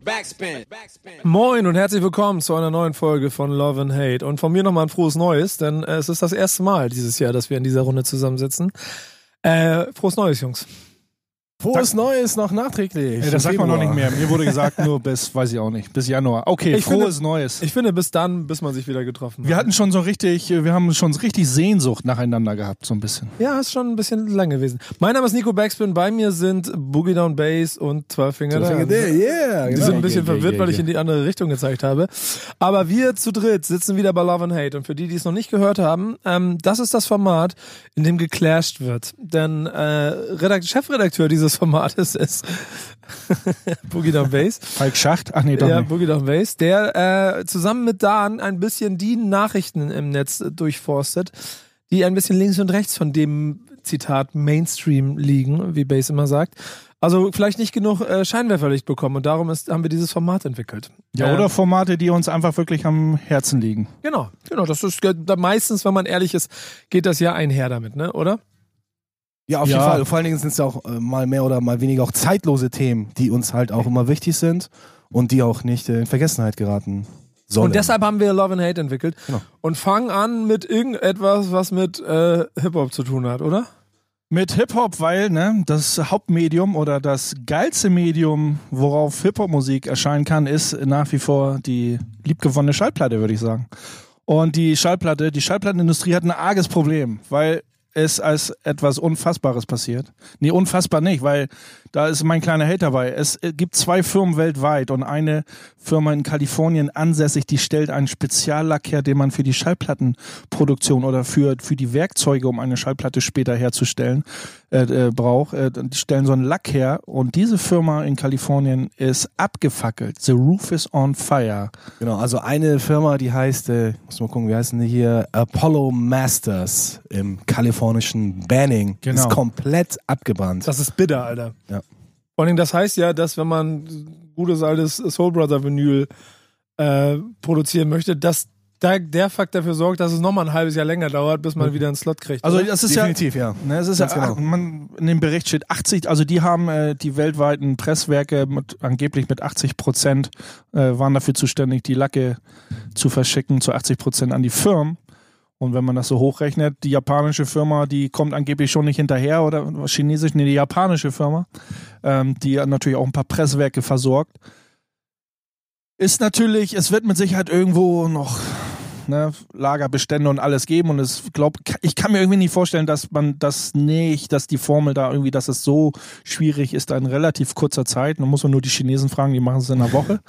Backspin. Moin und herzlich willkommen zu einer neuen Folge von Love and Hate. Und von mir nochmal ein frohes Neues, denn äh, es ist das erste Mal dieses Jahr, dass wir in dieser Runde zusammensitzen. Äh, frohes Neues, Jungs. Frohes Neues noch nachträglich. Ey, das sagt man noch nicht mehr. Mir wurde gesagt, nur bis, weiß ich auch nicht, bis Januar. Okay, Ich frohes finde- Neues. Ich finde, bis dann, bis man sich wieder getroffen hat. wir hatten schon so richtig, wir haben schon richtig Sehnsucht nacheinander gehabt, so ein bisschen. ja, ist schon ein bisschen lang gewesen. Mein Name ist Nico Backspin, bei mir sind Boogie Down Bass und Zwölffinger Finger Dance. Day, yeah. Die genau. sind ein bisschen Yeah, yeah, verwirrt, weil ich in die andere Richtung gezeigt habe. Aber wir zu dritt sitzen wieder bei Love and Hate. Und für die, die es noch nicht gehört haben, ähm, das ist das Format, in dem geclasht wird. Denn äh, Redakt Chefredakteur dieses Formates ist Boogie Down Bass. Falk Schacht? Ach nee, doch Ja, nicht. Boogie Down Bass, der äh, zusammen mit Dan ein bisschen die Nachrichten im Netz durchforstet, die ein bisschen links und rechts von dem Zitat Mainstream liegen, wie Bass immer sagt. Also vielleicht nicht genug äh, Scheinwerferlicht bekommen und darum ist, haben wir dieses Format entwickelt. Ja, Ähm, oder Formate, die uns einfach wirklich am Herzen liegen. Genau, genau. Das ist da meistens, wenn man ehrlich ist, geht das ja einher damit, ne? Oder? Ja, auf Ja. jeden Fall. Vor allen Dingen sind es ja auch äh, mal mehr oder mal weniger auch zeitlose Themen, die uns halt auch immer wichtig sind und die auch nicht äh, in Vergessenheit geraten sollen. Und deshalb haben wir Love and Hate entwickelt Genau. und fangen an mit irgendetwas, was mit äh, Hip Hop zu tun hat, oder? Mit Hip-Hop, weil ne, das Hauptmedium oder das geilste Medium, worauf Hip-Hop-Musik erscheinen kann, ist nach wie vor die liebgewonnene Schallplatte, würde ich sagen. Und die Schallplatte, die Schallplattenindustrie hat ein arges Problem, weil es als etwas Unfassbares passiert. Nee, unfassbar nicht, weil da ist mein kleiner Held dabei. Es äh, gibt zwei Firmen weltweit und eine Firma in Kalifornien ansässig, die stellt einen Speziallack her, den man für die Schallplattenproduktion oder für, für die Werkzeuge, um eine Schallplatte später herzustellen, äh, äh, braucht. Äh, die stellen so einen Lack her und diese Firma in Kalifornien ist abgefackelt. The roof is on fire. Genau, also eine Firma, die heißt, äh, muss mal gucken, wie heißen die hier? Apollo Masters im kalifornischen Banning. Genau. Ist komplett abgebrannt. Das ist bitter, Alter. Ja. Vor allem, das heißt ja, dass wenn man gutes altes Soul Brother Vinyl äh, produzieren möchte, dass da der Fakt dafür sorgt, dass es nochmal ein halbes Jahr länger dauert, bis man wieder einen Slot kriegt. Also oder? das ist ja Definitiv, ja. Ne, es ist Ganz ja, genau. man, in dem Bericht steht 80, also die haben äh, die weltweiten Presswerke mit, angeblich mit 80 Prozent äh, waren dafür zuständig, die Lacke zu verschicken zu 80 Prozent an die Firmen. Und wenn man das so hochrechnet, die japanische Firma, die kommt angeblich schon nicht hinterher oder chinesisch, nee, die japanische Firma, ähm, die natürlich auch ein paar Presswerke versorgt. Ist natürlich, es wird mit Sicherheit irgendwo noch ne, Lagerbestände und alles geben und es glaub, ich kann mir irgendwie nicht vorstellen, dass man das nicht, dass die Formel da irgendwie, dass es so schwierig ist, in relativ kurzer Zeit. Man muss man nur die Chinesen fragen, die machen es in einer Woche.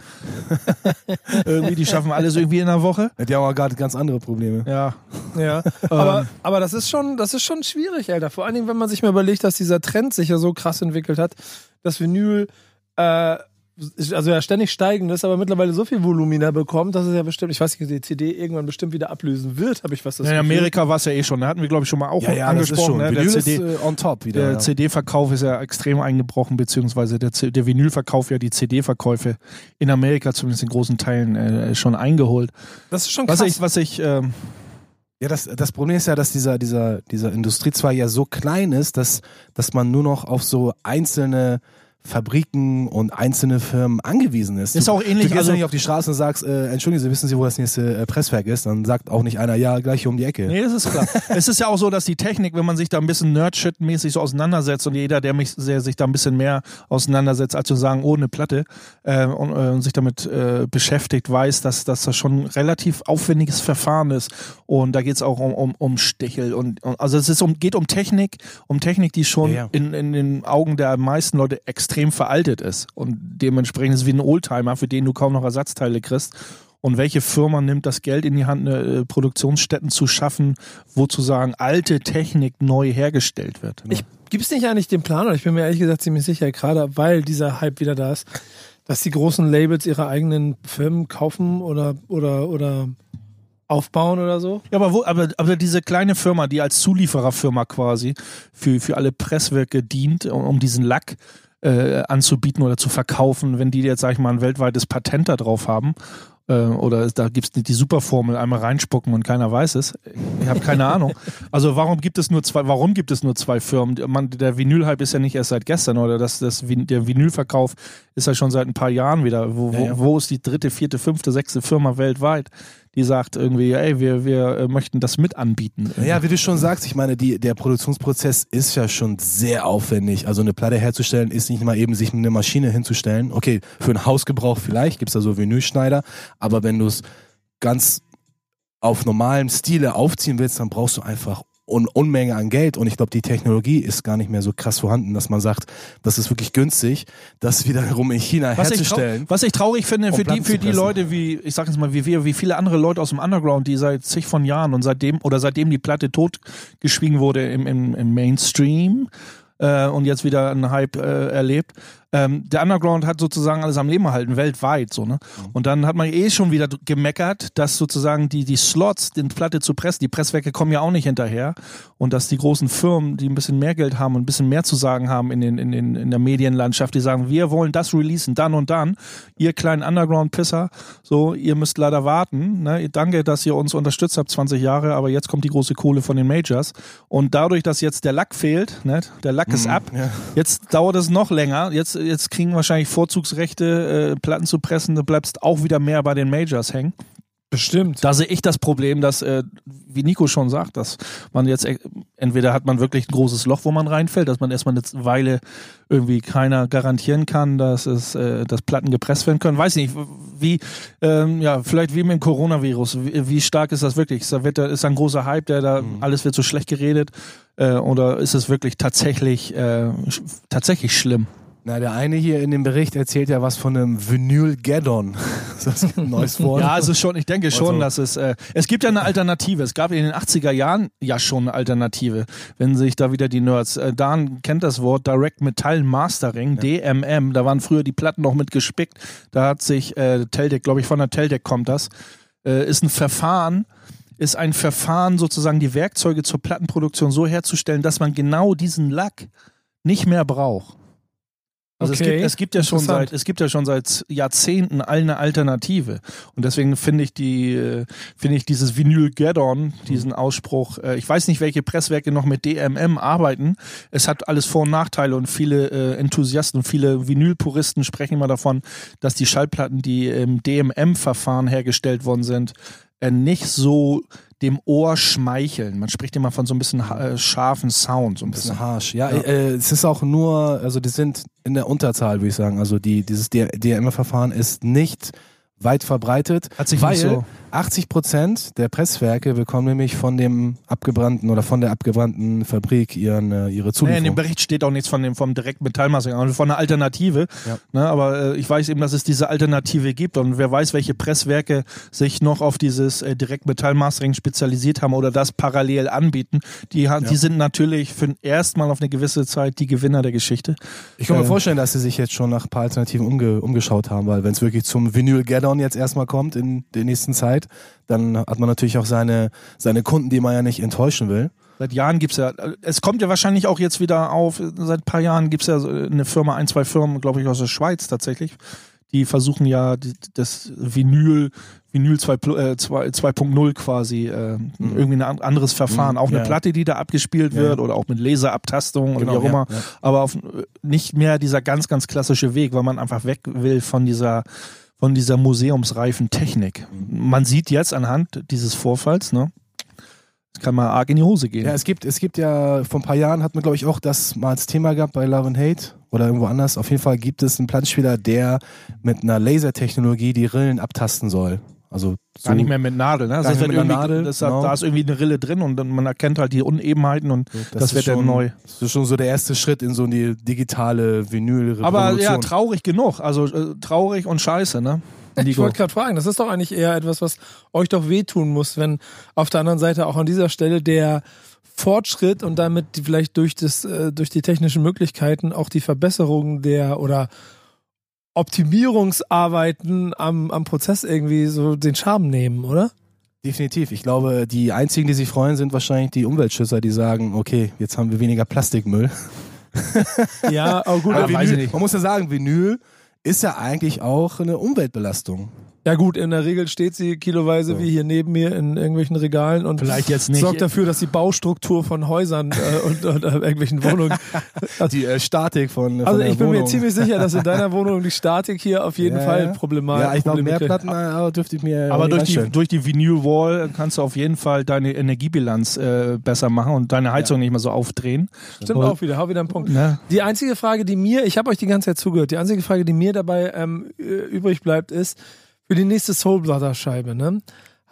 irgendwie, die schaffen alles irgendwie in einer Woche. Die haben aber gerade ganz andere Probleme. Ja. Ja, aber, aber das ist schon, das ist schon schwierig, Alter. Vor allen Dingen, wenn man sich mal überlegt, dass dieser Trend sich ja so krass entwickelt hat, dass Vinyl, äh, also ja ständig steigend ist, aber mittlerweile so viel Volumina bekommt, dass es ja bestimmt, ich weiß nicht, die CD irgendwann bestimmt wieder ablösen wird, habe ich was das In Gefühl. Amerika war es ja eh schon, da hatten wir glaube ich schon mal auch das ist angesprochen. schon. Ne? Der CD, ist äh, on top wieder. Der ja. CD-Verkauf ist ja extrem eingebrochen, beziehungsweise der, C- der Vinylverkauf ja die CD-Verkäufe in Amerika zumindest in großen Teilen äh, schon eingeholt. Das ist schon krass. Was ich, was ich, ähm, Ja, das, das Problem ist ja, dass dieser, dieser, dieser Industriezweig ja so klein ist, dass, dass man nur noch auf so einzelne Fabriken und einzelne Firmen angewiesen ist. Ist du, auch ähnlich, Du gehst also- ja nicht auf die Straße und sagst, äh, entschuldigen Sie, wissen Sie, wo das nächste äh, Presswerk ist? Dann sagt auch nicht einer, ja, gleich hier um die Ecke. nee, das ist klar. es ist ja auch so, dass die Technik, wenn man sich da ein bisschen Nerdshit-mäßig so auseinandersetzt und jeder, der mich, der sich da ein bisschen mehr auseinandersetzt, als zu sagen, ohne Platte, äh, und, äh, und sich damit äh, beschäftigt, weiß, dass, dass das schon ein relativ aufwendiges Verfahren ist. Und da geht es auch um, um, um Stichel und, und also es ist um, geht um Technik, um Technik, die schon Ja, ja. In, in den Augen der meisten Leute extrem veraltet ist. Und dementsprechend ist es wie ein Oldtimer, für den du kaum noch Ersatzteile kriegst. Und welche Firma nimmt das Geld in die Hand, eine äh, Produktionsstätten zu schaffen, wo zu sagen, alte Technik neu hergestellt wird? Ich, Gibt es nicht eigentlich den Plan, oder ich bin mir ehrlich gesagt ziemlich sicher, gerade weil dieser Hype wieder da ist, dass die großen Labels ihre eigenen Firmen kaufen oder, oder, oder aufbauen oder so? Ja, aber, wo, aber, aber diese kleine Firma, die als Zuliefererfirma quasi für, für alle Presswerke dient, um, um diesen Lack äh, anzubieten oder zu verkaufen, wenn die jetzt, sag ich mal, ein weltweites Patent da drauf haben, äh, oder da gibt's die, die Superformel einmal reinspucken und keiner weiß es. Ich habe keine Ahnung. Also warum gibt es nur zwei, warum gibt es nur zwei Firmen? Man, der Vinylhype ist ja nicht erst seit gestern oder das, das, der Vinylverkauf ist ja schon seit ein paar Jahren wieder. Wo, wo, wo ist die dritte, vierte, fünfte, sechste Firma weltweit, die sagt irgendwie, ey, wir, wir äh, möchten das mit anbieten. Ja, wie du schon sagst, ich meine, die, der Produktionsprozess ist ja schon sehr aufwendig. Also eine Platte herzustellen ist nicht mal eben sich eine Maschine hinzustellen. Okay, für einen Hausgebrauch vielleicht gibt's da so Vinylschneider, aber wenn du es ganz auf normalem Stile aufziehen willst, dann brauchst du einfach Un Unmenge an Geld und ich glaube, die Technologie ist gar nicht mehr so krass vorhanden, dass man sagt, das ist wirklich günstig, das wiederum in China Was ich, herzustellen. was ich traurig finde um für die, für die. Leute wie, ich sag jetzt mal, wie wir, wie viele andere Leute aus dem Underground, die seit zig von Jahren und seitdem, oder seitdem die Platte totgeschwiegen wurde im, im, im Mainstream äh, und jetzt wieder einen Hype äh, erlebt. Ähm, der Underground hat sozusagen alles am Leben erhalten, weltweit so, ne? Und dann hat man eh schon wieder gemeckert, dass sozusagen die, die Slots, die Platte zu pressen, die Presswerke kommen ja auch nicht hinterher und dass die großen Firmen, die ein bisschen mehr Geld haben und ein bisschen mehr zu sagen haben in, den, in, den, in der Medienlandschaft, die sagen, wir wollen das releasen, dann und dann. Ihr kleinen Underground-Pisser, so, ihr müsst leider warten. Ne? Danke, dass ihr uns unterstützt habt, 20 Jahre, aber jetzt kommt die große Kohle von den Majors. Und dadurch, dass jetzt der Lack fehlt, ne? der Lack ist ab, ja. Jetzt dauert es noch länger. Jetzt, jetzt kriegen wahrscheinlich Vorzugsrechte, äh, Platten zu pressen. Du bleibst auch wieder mehr bei den Majors hängen. Bestimmt. Da sehe ich das Problem, dass, äh, wie Nico schon sagt, dass man jetzt äh, entweder hat man wirklich ein großes Loch, wo man reinfällt, dass man erstmal eine Weile irgendwie keiner garantieren kann, dass es, äh, dass Platten gepresst werden können. Weiß nicht, wie, ähm, ja, vielleicht wie mit dem Coronavirus. Wie, wie stark ist das wirklich? Ist da, wird ist da ein großer Hype, der da alles wird so schlecht geredet? Äh, oder ist es wirklich tatsächlich, äh, tatsächlich schlimm? Na, der eine hier in dem Bericht erzählt ja was von einem Vinyl-Gaddon. ist das ein neues Wort? Ja, es ist schon, ich denke schon, Also- dass es, äh, es gibt ja eine Alternative. Es gab in den 80er Jahren ja schon eine Alternative. Wenn sich da wieder die Nerds, äh, Dan kennt das Wort Direct Metal Mastering, DMM, da waren früher die Platten noch mit gespickt. Da hat sich äh, Teldec, glaube ich, von der Teldec kommt das, äh, ist ein Verfahren, ist ein Verfahren, sozusagen die Werkzeuge zur Plattenproduktion so herzustellen, dass man genau diesen Lack nicht mehr braucht. Also es, Okay, gibt, es gibt ja schon seit es gibt ja schon seit Jahrzehnten eine Alternative. Und deswegen finde ich die äh, finde ich dieses Vinyl Gaddon diesen Ausspruch äh, ich weiß nicht welche Presswerke noch mit DMM arbeiten. Es hat alles Vor- und Nachteile und viele äh, Enthusiasten viele Vinylpuristen sprechen immer davon dass die Schallplatten die im DMM Verfahren hergestellt worden sind äh, nicht so dem Ohr schmeicheln man spricht immer von so ein bisschen äh, scharfen Sound so ein bisschen bisschen harsch. Ja, Äh, es ist auch nur, also die sind in der Unterzahl, würde ich sagen. Also die, dieses DRM-Verfahren ist nicht weit verbreitet, Hat sich weil so- 80 Prozent der Presswerke bekommen nämlich von dem abgebrannten oder von der abgebrannten Fabrik ihren, äh, ihre Nee, in dem Zulieferung. Bericht steht auch nichts von dem vom direkten Metallmastering, also von einer Alternative. Ja. Ne, aber äh, ich weiß eben, dass es diese Alternative gibt und wer weiß, welche Presswerke sich noch auf dieses äh, Direktmetallmastering spezialisiert haben oder das parallel anbieten. Die, ha- die sind natürlich für erstmal auf eine gewisse Zeit die Gewinner der Geschichte. ich kann mir äh, vorstellen, dass sie sich jetzt schon nach ein paar Alternativen umge umgeschaut haben, weil wenn es wirklich zum Vinyl Gaddon jetzt erstmal kommt in der nächsten Zeit, dann hat man natürlich auch seine, seine Kunden, die man ja nicht enttäuschen will. Seit Jahren gibt's ja, es kommt ja wahrscheinlich auch jetzt wieder auf, seit ein paar Jahren gibt's ja so eine Firma, ein, zwei Firmen, glaube ich, aus der Schweiz tatsächlich, die versuchen ja das Vinyl, Vinyl 2, Plu- äh, 2 2.0 quasi, äh, irgendwie ein an- anderes Verfahren. Mhm, Auch eine ja. Platte, die da abgespielt Ja, wird ja. oder auch mit Laserabtastung oder Genau, wie auch ja, immer. ja. Aber auf, nicht mehr dieser ganz, ganz klassische Weg, weil man einfach weg will von dieser von dieser museumsreifen Technik. Mhm. Man sieht jetzt anhand dieses Vorfalls, ne, es kann mal arg in die Hose gehen. Ja, es gibt, es gibt ja, vor ein paar Jahren hat man, glaube ich, auch das mal als Thema gehabt bei Love and Hate oder irgendwo anders. Auf jeden Fall gibt es einen Plattenspieler, der mit einer Lasertechnologie die Rillen abtasten soll. Also so, Gar nicht mehr mit Nadel, ne? Das ist nicht halt mit Nadel, das hat, genau. Da ist irgendwie eine Rille drin und dann, man erkennt halt die Unebenheiten und das, ist wird dann schon, neu. Das ist schon so der erste Schritt in so eine digitale vinyl Aber ja, traurig genug. Also äh, traurig und scheiße, ne? Ich wollte gerade fragen, das ist doch eigentlich eher etwas, was euch doch wehtun muss, wenn auf der anderen Seite auch an dieser Stelle der Fortschritt und damit vielleicht durch das äh, durch die technischen Möglichkeiten auch die Verbesserung der oder Optimierungsarbeiten am, am Prozess irgendwie so den Charme nehmen, oder? Definitiv. Ich glaube, die einzigen, die sich freuen, sind wahrscheinlich die Umweltschützer, die sagen, okay, jetzt haben wir weniger Plastikmüll. Ja, aber gut, aber Vinyl, nicht. man muss ja sagen, Vinyl ist ja eigentlich auch eine Umweltbelastung. Ja gut, in der Regel steht sie kiloweise So. wie hier neben mir in irgendwelchen Regalen und Vielleicht jetzt nicht. sorgt dafür, dass die Baustruktur von Häusern äh, und, und äh, irgendwelchen Wohnungen. Die äh, Statik von, von Also der ich bin Wohnung. mir ziemlich sicher, dass in deiner Wohnung die Statik hier auf jeden Ja, Fall ja. problematisch Ja, ich glaube, mehr. Platten äh, dürfte ich mir Aber durch die, durch die Vinyl Wall kannst du auf jeden Fall deine Energiebilanz äh, besser machen und deine Heizung nicht mehr so aufdrehen. Stimmt auch wieder, hau wieder einen Punkt. Ne? Die einzige Frage, die mir, ich habe euch die ganze Zeit zugehört, die einzige Frage, die mir dabei ähm, äh, übrig bleibt, ist für die nächste Soul Brother Scheibe, ne?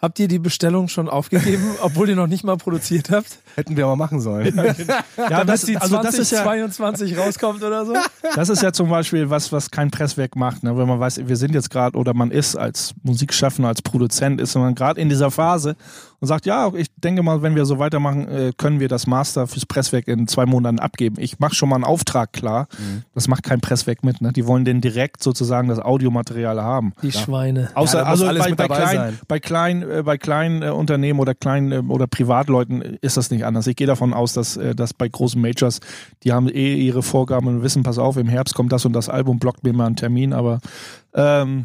Habt ihr die Bestellung schon aufgegeben, obwohl ihr noch nicht mal produziert habt? Hätten wir aber machen sollen. Ja, Damit das, die also das ist ja 2022 rauskommt oder so? Das ist ja zum Beispiel was, was kein Presswerk macht. Ne? Wenn man weiß, wir sind jetzt gerade oder man ist als Musikschaffender, als Produzent, ist man gerade in dieser Phase und sagt, ja, ich denke mal, wenn wir so weitermachen, äh, können wir das Master fürs Presswerk in zwei Monaten abgeben. Ich mache schon mal einen Auftrag klar. Das macht kein Presswerk mit. Ne? Die wollen den direkt sozusagen das Audiomaterial haben. Die Schweine. Außer Ja, also alles bei, bei, sein. bei kleinen, äh, bei kleinen äh, Unternehmen oder kleinen äh, oder Privatleuten ist das nicht anders. Ich gehe davon aus, dass, äh, dass bei großen Majors, die haben eh ihre Vorgaben und wissen, pass auf, im Herbst kommt das und das Album, blockt mir mal einen Termin, aber ähm,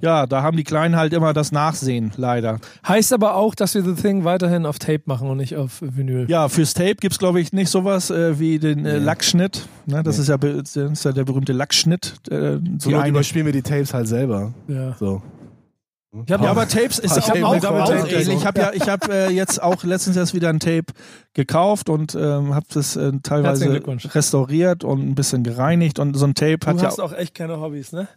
ja, da haben die Kleinen halt immer das Nachsehen, leider. Heißt aber auch, dass wir The Thing weiterhin auf Tape machen und nicht auf Vinyl. Ja, fürs Tape gibt's glaube ich, nicht sowas äh, wie den äh, Nee. Lackschnitt. Ne? Das, Nee. ist ja, das ist ja der berühmte Lackschnitt. Äh, So eine- überspielen wir die Tapes halt selber. Ja. So. Ich hab Ja, aber Tapes ist Ich auch, hab auch, auch Tape. ähnlich. Ich habe ja, ich habe äh, jetzt auch letztens erst wieder ein Tape gekauft und ähm, habe das äh, teilweise restauriert und ein bisschen gereinigt und so ein Tape hat Du ja hast auch echt keine Hobbys, ne?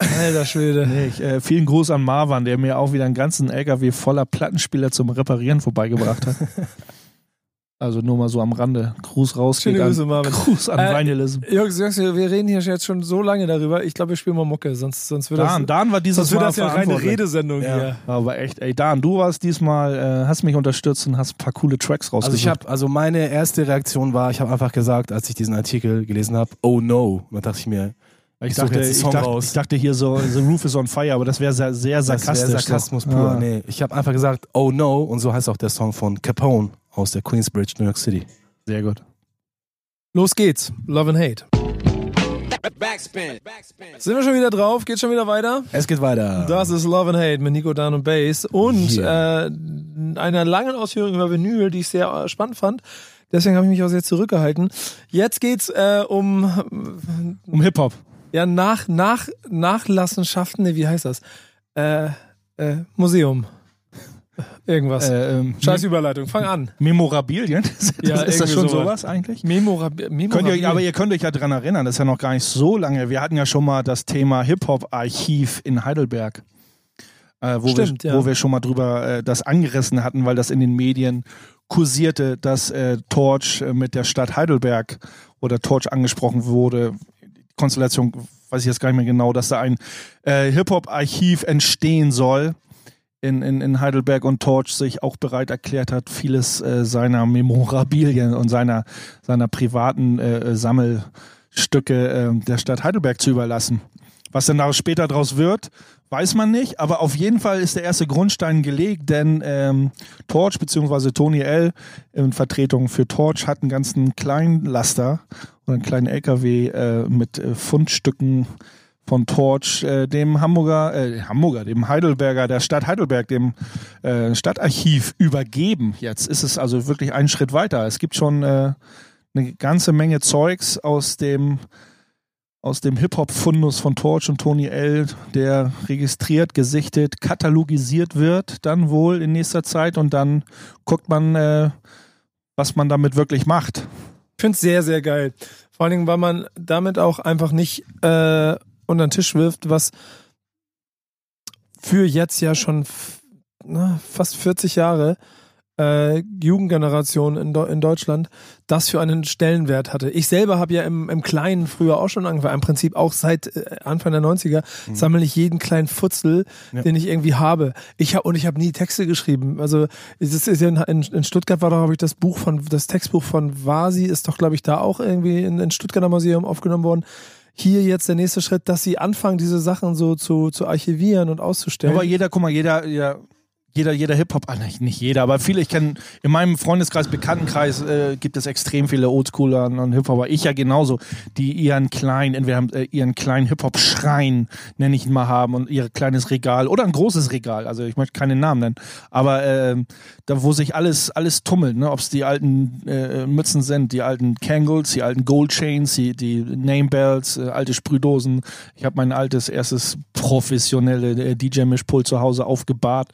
Alter Schwede. Nee, ich, äh, vielen Gruß an Marwan, der mir auch wieder einen ganzen LKW voller Plattenspieler zum Reparieren vorbeigebracht hat. also nur mal so am Rande. Gruß raus Schöne geht Grüße, an, Marvin. Gruß an Äh, Vinylism. Jungs, Jungs, wir reden hier jetzt schon so lange darüber. Ich glaube, wir spielen mal Mucke, sonst, sonst wird Dan, das, Dan war dieses sonst wird Mal das ja eine reine. Redesendung Ja. hier. Aber echt, ey, Dan, du warst diesmal, äh, hast mich unterstützt und hast ein paar coole Tracks rausgesucht. Also ich habe, also meine erste Reaktion war, ich habe einfach gesagt, als ich diesen Artikel gelesen habe, oh no. Und dann dachte ich mir, ich, ich dachte, ich, Song dachte, raus. ich dachte hier so, The Roof is on Fire, aber das wäre sehr, sehr das sarkastisch. Sarkasmus so. pur. Ah. Nee, ich habe einfach gesagt, oh no. Und so heißt auch der Song von Capone aus der Queensbridge, New York City. Sehr gut. Los geht's. Love and Hate. Backspin. Backspin. Sind wir schon wieder drauf? Geht schon wieder weiter? Es geht weiter. Das ist Love and Hate mit Nico Dan und Bass und Yeah. äh, einer langen Ausführung über Vinyl, die ich sehr äh, spannend fand. Deswegen habe ich mich auch sehr zurückgehalten. Jetzt geht's äh, um Um Hip-Hop. Ja nach nach Nachlassenschaften. Nee, wie heißt das? Äh, äh, Museum. Irgendwas. Äh, ähm, Scheiß Überleitung. Fang an. Memorabilien? ist, Ja, ist das schon sowas. sowas eigentlich? Memorab Könnt ihr, Memorabilien. aber ihr könnt euch ja dran erinnern, das ist ja noch gar nicht so lange. Wir hatten ja schon mal das Thema Hip-Hop-Archiv in Heidelberg. Äh, wo, Stimmt, wir, ja. wo wir schon mal drüber äh, das angerissen hatten, weil das in den Medien kursierte, dass äh, Torch äh, mit der Stadt Heidelberg oder Torch angesprochen wurde. Konstellation weiß ich jetzt gar nicht mehr genau, dass da ein äh, Hip-Hop-Archiv entstehen soll in, in, in Heidelberg und Torch sich auch bereit erklärt hat, vieles äh, seiner Memorabilien und seiner, seiner privaten äh, Sammelstücke äh, der Stadt Heidelberg zu überlassen. Was denn da später draus wird, weiß man nicht, aber auf jeden Fall ist der erste Grundstein gelegt, denn ähm, Torch bzw. Tony L. in Vertretung für Torch hat einen ganzen kleinen Laster einen kleinen LKW äh, mit äh, Fundstücken von Torch, äh, dem Hamburger, äh, Hamburger, dem Heidelberger, der Stadt Heidelberg, dem äh, Stadtarchiv übergeben. Jetzt ist es also wirklich einen Schritt weiter. Es gibt schon äh, eine ganze Menge Zeugs aus dem aus dem Hip-Hop-Fundus von Torch und Tony L., der registriert, gesichtet, katalogisiert wird, dann wohl in nächster Zeit und dann guckt man, äh, was man damit wirklich macht. Ich finde es sehr, sehr geil. Vor allen Dingen, weil man damit auch einfach nicht äh, unter den Tisch wirft, was für jetzt ja schon na, fast 40 Jahre äh, Jugendgeneration in, Deu- in Deutschland das für einen Stellenwert hatte. Ich selber habe ja im, im Kleinen früher auch schon angefangen, im Prinzip auch seit äh, Anfang der 90er sammle ich jeden kleinen Futzel, Ja. den ich irgendwie habe. Ich hab, und ich habe nie Texte geschrieben. Also es ist, ja in, in, Stuttgart war doch, glaube ich, das Buch von, das Textbuch von Vasi ist doch, glaube ich, da auch irgendwie in, in Stuttgarter Museum aufgenommen worden. Hier jetzt der nächste Schritt, dass sie anfangen, diese Sachen so zu, zu archivieren und auszustellen. Aber jeder, guck mal, jeder, jeder jeder, jeder Hip-Hop, ah, nicht, jeder, aber viele, ich kenne, in meinem Freundeskreis, Bekanntenkreis äh, gibt es extrem viele Oldschooler und Hip-Hopper. Ich ja genauso, die ihren kleinen, entweder haben, äh, ihren kleinen Hip-Hop-Schrein, nenne ich ihn mal, haben und ihr kleines Regal oder ein großes Regal, also ich möchte keinen Namen nennen, aber äh, da, wo sich alles, alles tummelt, ne? ob es die alten äh, Mützen sind, die alten Kangles, die alten Gold Chains, die, die Name Bells, äh, alte Sprühdosen. Ich habe mein altes erstes professionelle äh, DJ-Mischpult zu Hause aufgebahrt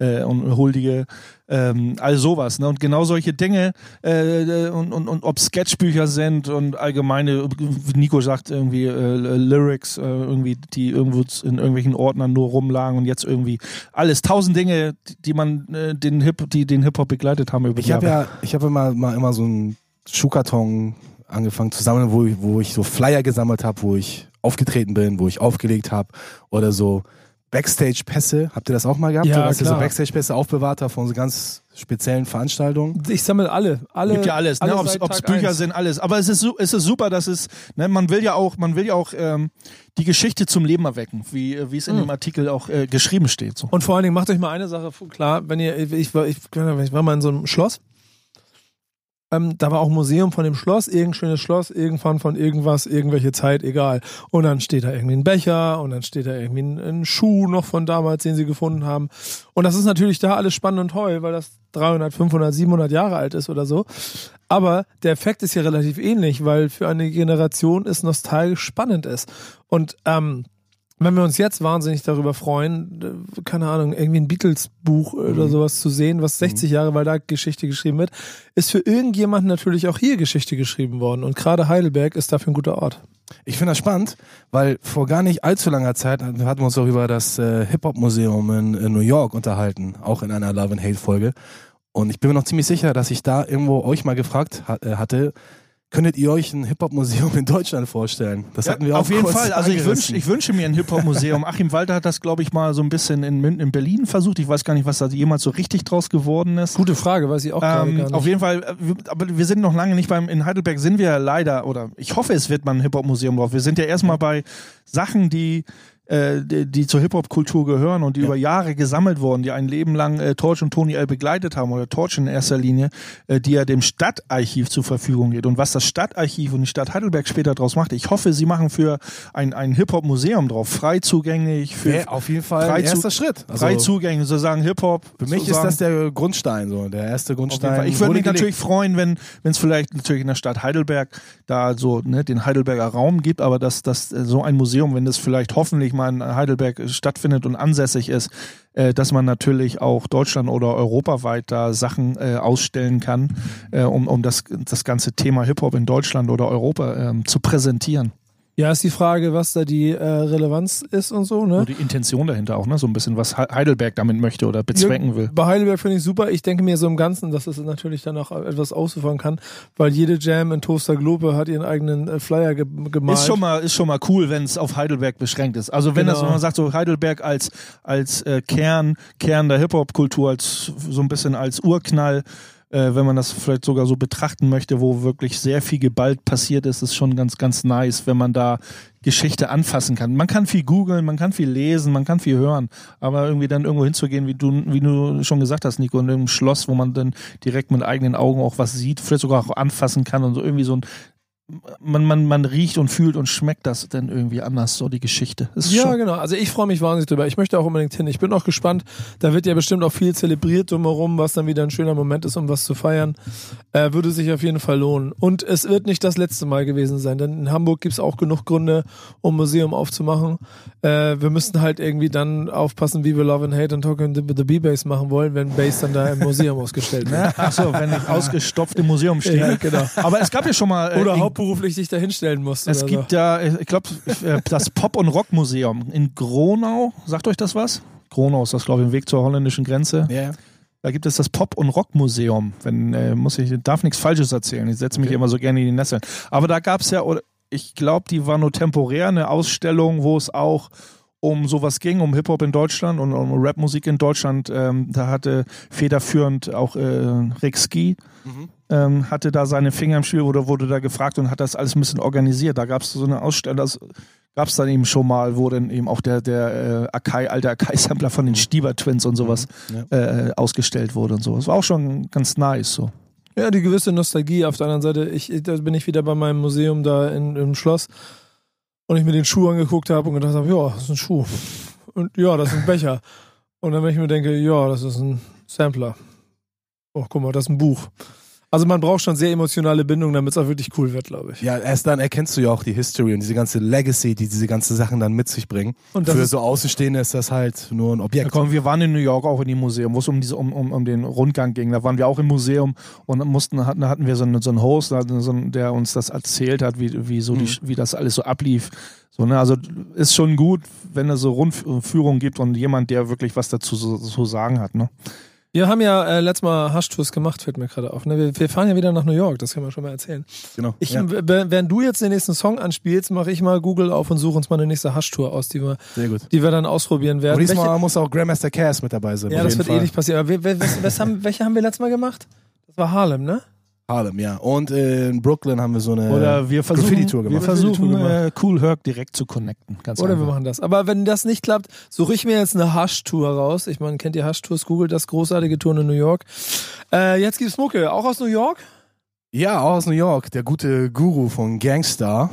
äh, und huldige, ähm, all sowas. Ne? Und genau solche Dinge äh, und, und, und ob Sketchbücher sind und allgemeine, wie Nico sagt, irgendwie äh, Lyrics, äh, irgendwie, die irgendwo in irgendwelchen Ordnern nur rumlagen und jetzt irgendwie alles, tausend Dinge, die man äh, den Hip, die den Hip-Hop begleitet haben über die Ich habe ja, ich habe immer, mal immer so einen Schuhkarton angefangen zu sammeln, wo, ich- wo ich so Flyer gesammelt habe, wo ich aufgetreten bin, wo ich aufgelegt habe oder so Backstage-Pässe. Habt ihr das auch mal gehabt? Ja, dass ihr so. Backstage-Pässe aufbewahrt habt von so ganz speziellen Veranstaltungen? Ich sammle alle. alle Gibt ja alles, ne? alle Ob's, seit ob's Tag Bücher eins. sind, alles. Aber es ist, es ist super, dass es, ne, man will ja auch, man will ja auch ähm, die Geschichte zum Leben erwecken, wie, äh, wie es in Mhm. dem Artikel auch äh, geschrieben steht. So. Und vor allen Dingen macht euch mal eine Sache klar, wenn ihr, ich war, ich, ich war mal in so einem Schloss, ähm, da war auch Museum von dem Schloss, irgendein schönes Schloss, irgendwann von irgendwas, irgendwelche Zeit, egal. Und dann steht da irgendwie ein Becher und dann steht da irgendwie ein, ein Schuh noch von damals, den sie gefunden haben. Und das ist natürlich da alles spannend und toll, weil das 300, 500, 700 Jahre alt ist oder so. Aber der Effekt ist ja relativ ähnlich, weil für eine Generation es nostalgisch spannend ist. Und ähm, wenn wir uns jetzt wahnsinnig darüber freuen, keine Ahnung, irgendwie ein Beatles-Buch oder sowas zu sehen, was 60 Jahre, weil da Geschichte geschrieben wird, ist für irgendjemanden natürlich auch hier Geschichte geschrieben worden. Und gerade Heidelberg ist dafür ein guter Ort. Ich finde das spannend, weil vor gar nicht allzu langer Zeit hatten wir uns auch über das äh, Hip-Hop-Museum in, in New York unterhalten, auch in einer Love and Hate-Folge. Und ich bin mir noch ziemlich sicher, dass ich da irgendwo euch mal gefragt äh, hatte, könntet ihr euch ein Hip-Hop-Museum in Deutschland vorstellen? Das hatten wir auch Auf jeden kurz Fall. Also ich, angerissen. wünsch, ich wünsche mir ein Hip-Hop-Museum. Achim Walter hat das, glaube ich, mal so ein bisschen in, Mün- in Berlin versucht. Ich weiß gar nicht, was da jemals so richtig draus geworden ist. Gute Frage, weiß ich auch Ähm, gar nicht. auf jeden Fall, äh, aber wir sind noch lange nicht beim, in Heidelberg sind wir ja leider, oder ich hoffe, es wird mal ein Hip-Hop-Museum drauf. Wir sind ja erstmal bei Sachen, die, äh, die, die zur Hip-Hop-Kultur gehören und die über Jahre gesammelt wurden, die ein Leben lang äh, Torch und Tony L. begleitet haben, oder Torch in erster Linie, äh, die ja dem Stadtarchiv zur Verfügung geht. Und was das Stadtarchiv und die Stadt Heidelberg später draus macht, ich hoffe, sie machen für ein, ein Hip-Hop-Museum drauf, frei zugänglich, für Wäre auf jeden Fall frei erster Schritt. Also frei zugänglich, sozusagen Hip-Hop. für mich ist das der Grundstein, so der erste Grundstein. Ich würde mich natürlich gelegt. freuen, wenn es vielleicht natürlich in der Stadt Heidelberg da so ne, den Heidelberger Raum gibt, aber dass, dass äh, so ein Museum, wenn das vielleicht hoffentlich mal in Heidelberg stattfindet und ansässig ist, äh, dass man natürlich auch Deutschland oder europaweit da Sachen äh, ausstellen kann, äh, um, um das, das ganze Thema Hip-Hop in Deutschland oder Europa ähm, zu präsentieren. Ja, ist die Frage, was da die äh, Relevanz ist und so, ne? Und die Intention dahinter auch, ne? So ein bisschen, was He- Heidelberg damit möchte oder bezwecken will. Bei Heidelberg finde ich super. Ich denke mir so im Ganzen, dass es natürlich dann auch etwas ausufern kann, weil jede Jam in Toaster Globe hat ihren eigenen äh, Flyer ge gemalt. Ist schon mal, ist schon mal cool, wenn es auf Heidelberg beschränkt ist. Also wenn das, Genau. wenn man sagt, so Heidelberg als, als äh, Kern, Kern der Hip-Hop-Kultur, als so ein bisschen als Urknall, äh, wenn man das vielleicht sogar so betrachten möchte, wo wirklich sehr viel geballt passiert ist, ist schon ganz, ganz nice, wenn man da Geschichte anfassen kann. Man kann viel googeln, man kann viel lesen, man kann viel hören, aber irgendwie dann irgendwo hinzugehen, wie du, wie du schon gesagt hast, Nico, in einem Schloss, wo man dann direkt mit eigenen Augen auch was sieht, vielleicht sogar auch anfassen kann und so irgendwie so ein man, man, man riecht und fühlt und schmeckt das dann irgendwie anders, so die Geschichte. Ist Ja, genau. Also ich freue mich wahnsinnig drüber. Ich möchte auch unbedingt hin. Ich bin auch gespannt. Da wird ja bestimmt auch viel zelebriert drumherum, was dann wieder ein schöner Moment ist, um was zu feiern. Äh, würde sich auf jeden Fall lohnen. Und es wird nicht das letzte Mal gewesen sein, denn in Hamburg gibt's auch genug Gründe, um Museum aufzumachen. Äh, wir müssten halt irgendwie dann aufpassen, wie wir Love and Hate und Talking the, the B-Bass machen wollen, wenn Bass dann da im Museum ausgestellt wird. Achso, wenn ich ausgestopft im Museum stehe. Ja, genau. Aber es gab ja schon mal. äh, Oder hauptberuflich dich da hinstellen musst. es oder gibt so. ja, äh, ich glaube, das Pop- und Rock-Museum in Gronau. Sagt euch das was? Gronau ist das, glaube ich, im Weg zur holländischen Grenze. Ja, ja. Da gibt es das Pop- und Rock-Museum. Wenn, äh, muss ich, darf nichts Falsches erzählen. Ich setze mich Okay. immer so gerne in die Nesseln. Aber da gab es ja, ich glaube, die war nur temporär eine Ausstellung, wo es auch um sowas ging, um Hip-Hop in Deutschland und um Rapmusik in Deutschland. Ähm, da hatte federführend auch äh, Rick Ski, ähm, hatte da seine Finger im Spiel oder wurde da gefragt und hat das alles ein bisschen organisiert. Da gab es so eine Ausstellung, das gab es dann eben schon mal, wo dann eben auch der, der äh, Akai, alte Akai-Sampler von den Stieber Twins und sowas Mhm. äh, ausgestellt wurde und so. Das war auch schon ganz nice so. Ja, die gewisse Nostalgie. Auf der anderen Seite, ich, da bin ich wieder bei meinem Museum da in, im Schloss und ich mir den Schuh angeguckt habe und gedacht habe, ja, das ist ein Schuh. Und ja, das ist ein Becher. Und dann, wenn ich mir denke, ja, das ist ein Sampler. Oh, guck mal, das ist ein Buch. Also man braucht schon sehr emotionale Bindung, damit es auch wirklich cool wird, glaube ich. Ja, erst dann erkennst du ja auch die History und diese ganze Legacy, die diese ganzen Sachen dann mit sich bringen. Und das Für so Außenstehende ist das halt nur ein Ja, Objekt. komm, wir waren in New York auch in dem Museum, wo es um, diese, um, um, um den Rundgang ging. Da waren wir auch im Museum und mussten, hatten, hatten wir so einen, so einen Host, so einen, der uns das erzählt hat, wie, wie, so die, wie das alles so ablief. So, ne? Also ist schon gut, wenn es so Rundführungen gibt und jemand, der wirklich was dazu so, so sagen hat. Ne? Wir haben ja äh, letztes Mal Haschtours gemacht, fällt mir gerade auf. Ne? Wir, wir fahren ja wieder nach New York, das kann man schon mal erzählen. Genau. Ich, ja, Während du jetzt den nächsten Song anspielst, mache ich mal Google auf und suche uns mal eine nächste Haschtour aus, die wir, sehr gut. die wir dann ausprobieren werden. Und diesmal Welche- muss auch Grandmaster Cass mit dabei sein. ja, das wird Fall. eh nicht passieren. Aber wir, wir, was, was haben, welche haben wir letztes Mal gemacht? Das war Harlem, ne? Harlem, ja. Und in Brooklyn haben wir so eine Oder wir versuchen, Graffiti-Tour wir gemacht. versuchen Graffiti-Tour äh, Cool Herc direkt zu connecten. Ganz Oder wir einfach. machen das. Aber wenn das nicht klappt, suche ich mir jetzt eine Hasch-Tour raus. Ich meine, kennt ihr Hasch-Tours? Googelt das großartige Tour in New York. Äh, jetzt gibt's Mucke, auch aus New York? Ja, auch aus New York. Der gute Guru von Gangstar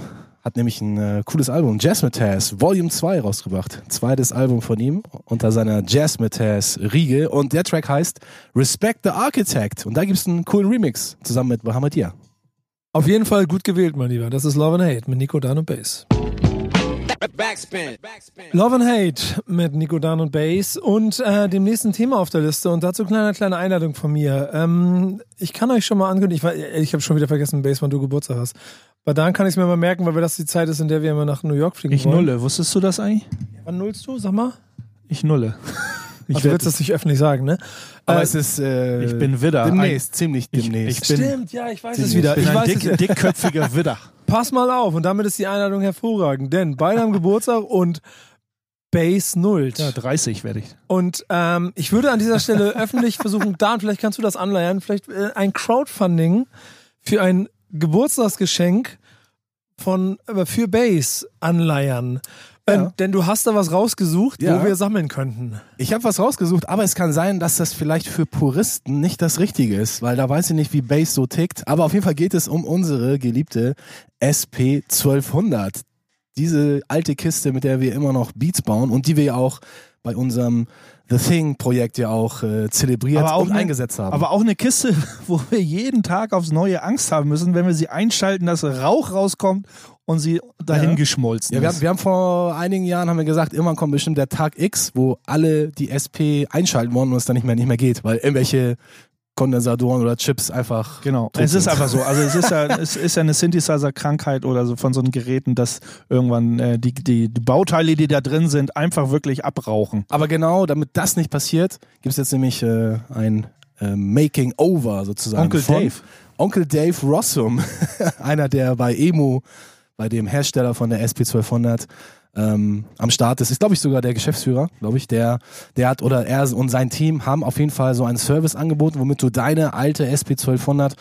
hat nämlich ein äh, cooles Album, Jazzmatazz, Volume 2 rausgebracht. Zweites Album von ihm unter seiner Jazzmatazz-Riege. Und der Track heißt Respect the Architect. Und da gibt's einen coolen Remix zusammen mit Bahamadia. Auf jeden Fall gut gewählt, mein Lieber. Das ist Love and Hate mit Nico Dan und Bass. Backspin. Love and Hate mit Nico Dan und Bass und äh, dem nächsten Thema auf der Liste und dazu kleine kleine Einladung von mir. Ähm, ich kann euch schon mal ankündigen, ich, ich habe schon wieder vergessen, Bass, wann du Geburtstag hast. Bei Dan kann ich es mir mal merken, weil das die Zeit ist, in der wir immer nach New York fliegen Ich wollen. nulle. Wusstest du das eigentlich? Wann nullst du? Sag mal. Ich nulle. Ich, werd- willst das nicht öffentlich sagen, ne? Aber Äh, es ist äh, ich bin Widder. demnächst, ziemlich Ich- demnächst. ich bin- Stimmt, ja, ich weiß es wieder. ich bin Ich ein dick, dickköpfiger Widder. Pass mal auf und damit ist die Einladung hervorragend, denn beide haben Geburtstag und Bass nullt. Ja, 30 werde ich. Und ähm, ich würde an dieser Stelle öffentlich versuchen, Dan, vielleicht kannst du das anleiern, vielleicht äh, ein Crowdfunding für ein Geburtstagsgeschenk von äh, für Base anleiern. Ähm, Ja. denn du hast da was rausgesucht, Ja. wo wir sammeln könnten. Ich habe was rausgesucht, aber es kann sein, dass das vielleicht für Puristen nicht das Richtige ist, weil da weiß ich nicht, wie Bass so tickt. Aber auf jeden Fall geht es um unsere geliebte SP 1200. Diese alte Kiste, mit der wir immer noch Beats bauen und die wir ja auch bei unserem The Thing-Projekt ja auch äh, zelebriert Aber auch und eine- eingesetzt haben. Aber auch eine Kiste, wo wir jeden Tag aufs Neue Angst haben müssen, wenn wir sie einschalten, dass Rauch rauskommt und sie dahin Ja. geschmolzen Ja, wir ist. haben, wir haben vor einigen Jahren haben wir gesagt, irgendwann kommt bestimmt der Tag X, wo alle die SP einschalten wollen und es dann nicht mehr nicht mehr geht, weil irgendwelche Kondensatoren oder Chips einfach Genau. Es ist einfach so. Also es ist ja, es ist ja eine Synthesizer-Krankheit oder so von so einen Geräten, dass irgendwann äh, die, die, die Bauteile, die da drin sind, einfach wirklich abrauchen. Aber genau, damit das nicht passiert, gibt es jetzt nämlich äh, ein äh, Making Over sozusagen. Onkel von Dave. Onkel Dave Rossum, einer der bei Emu, bei dem Hersteller von der SP1200 ähm, am Start ist, ist glaube ich sogar der Geschäftsführer, glaube ich, der, der hat oder er und sein Team haben auf jeden Fall so einen Service angeboten, womit du deine alte SP1200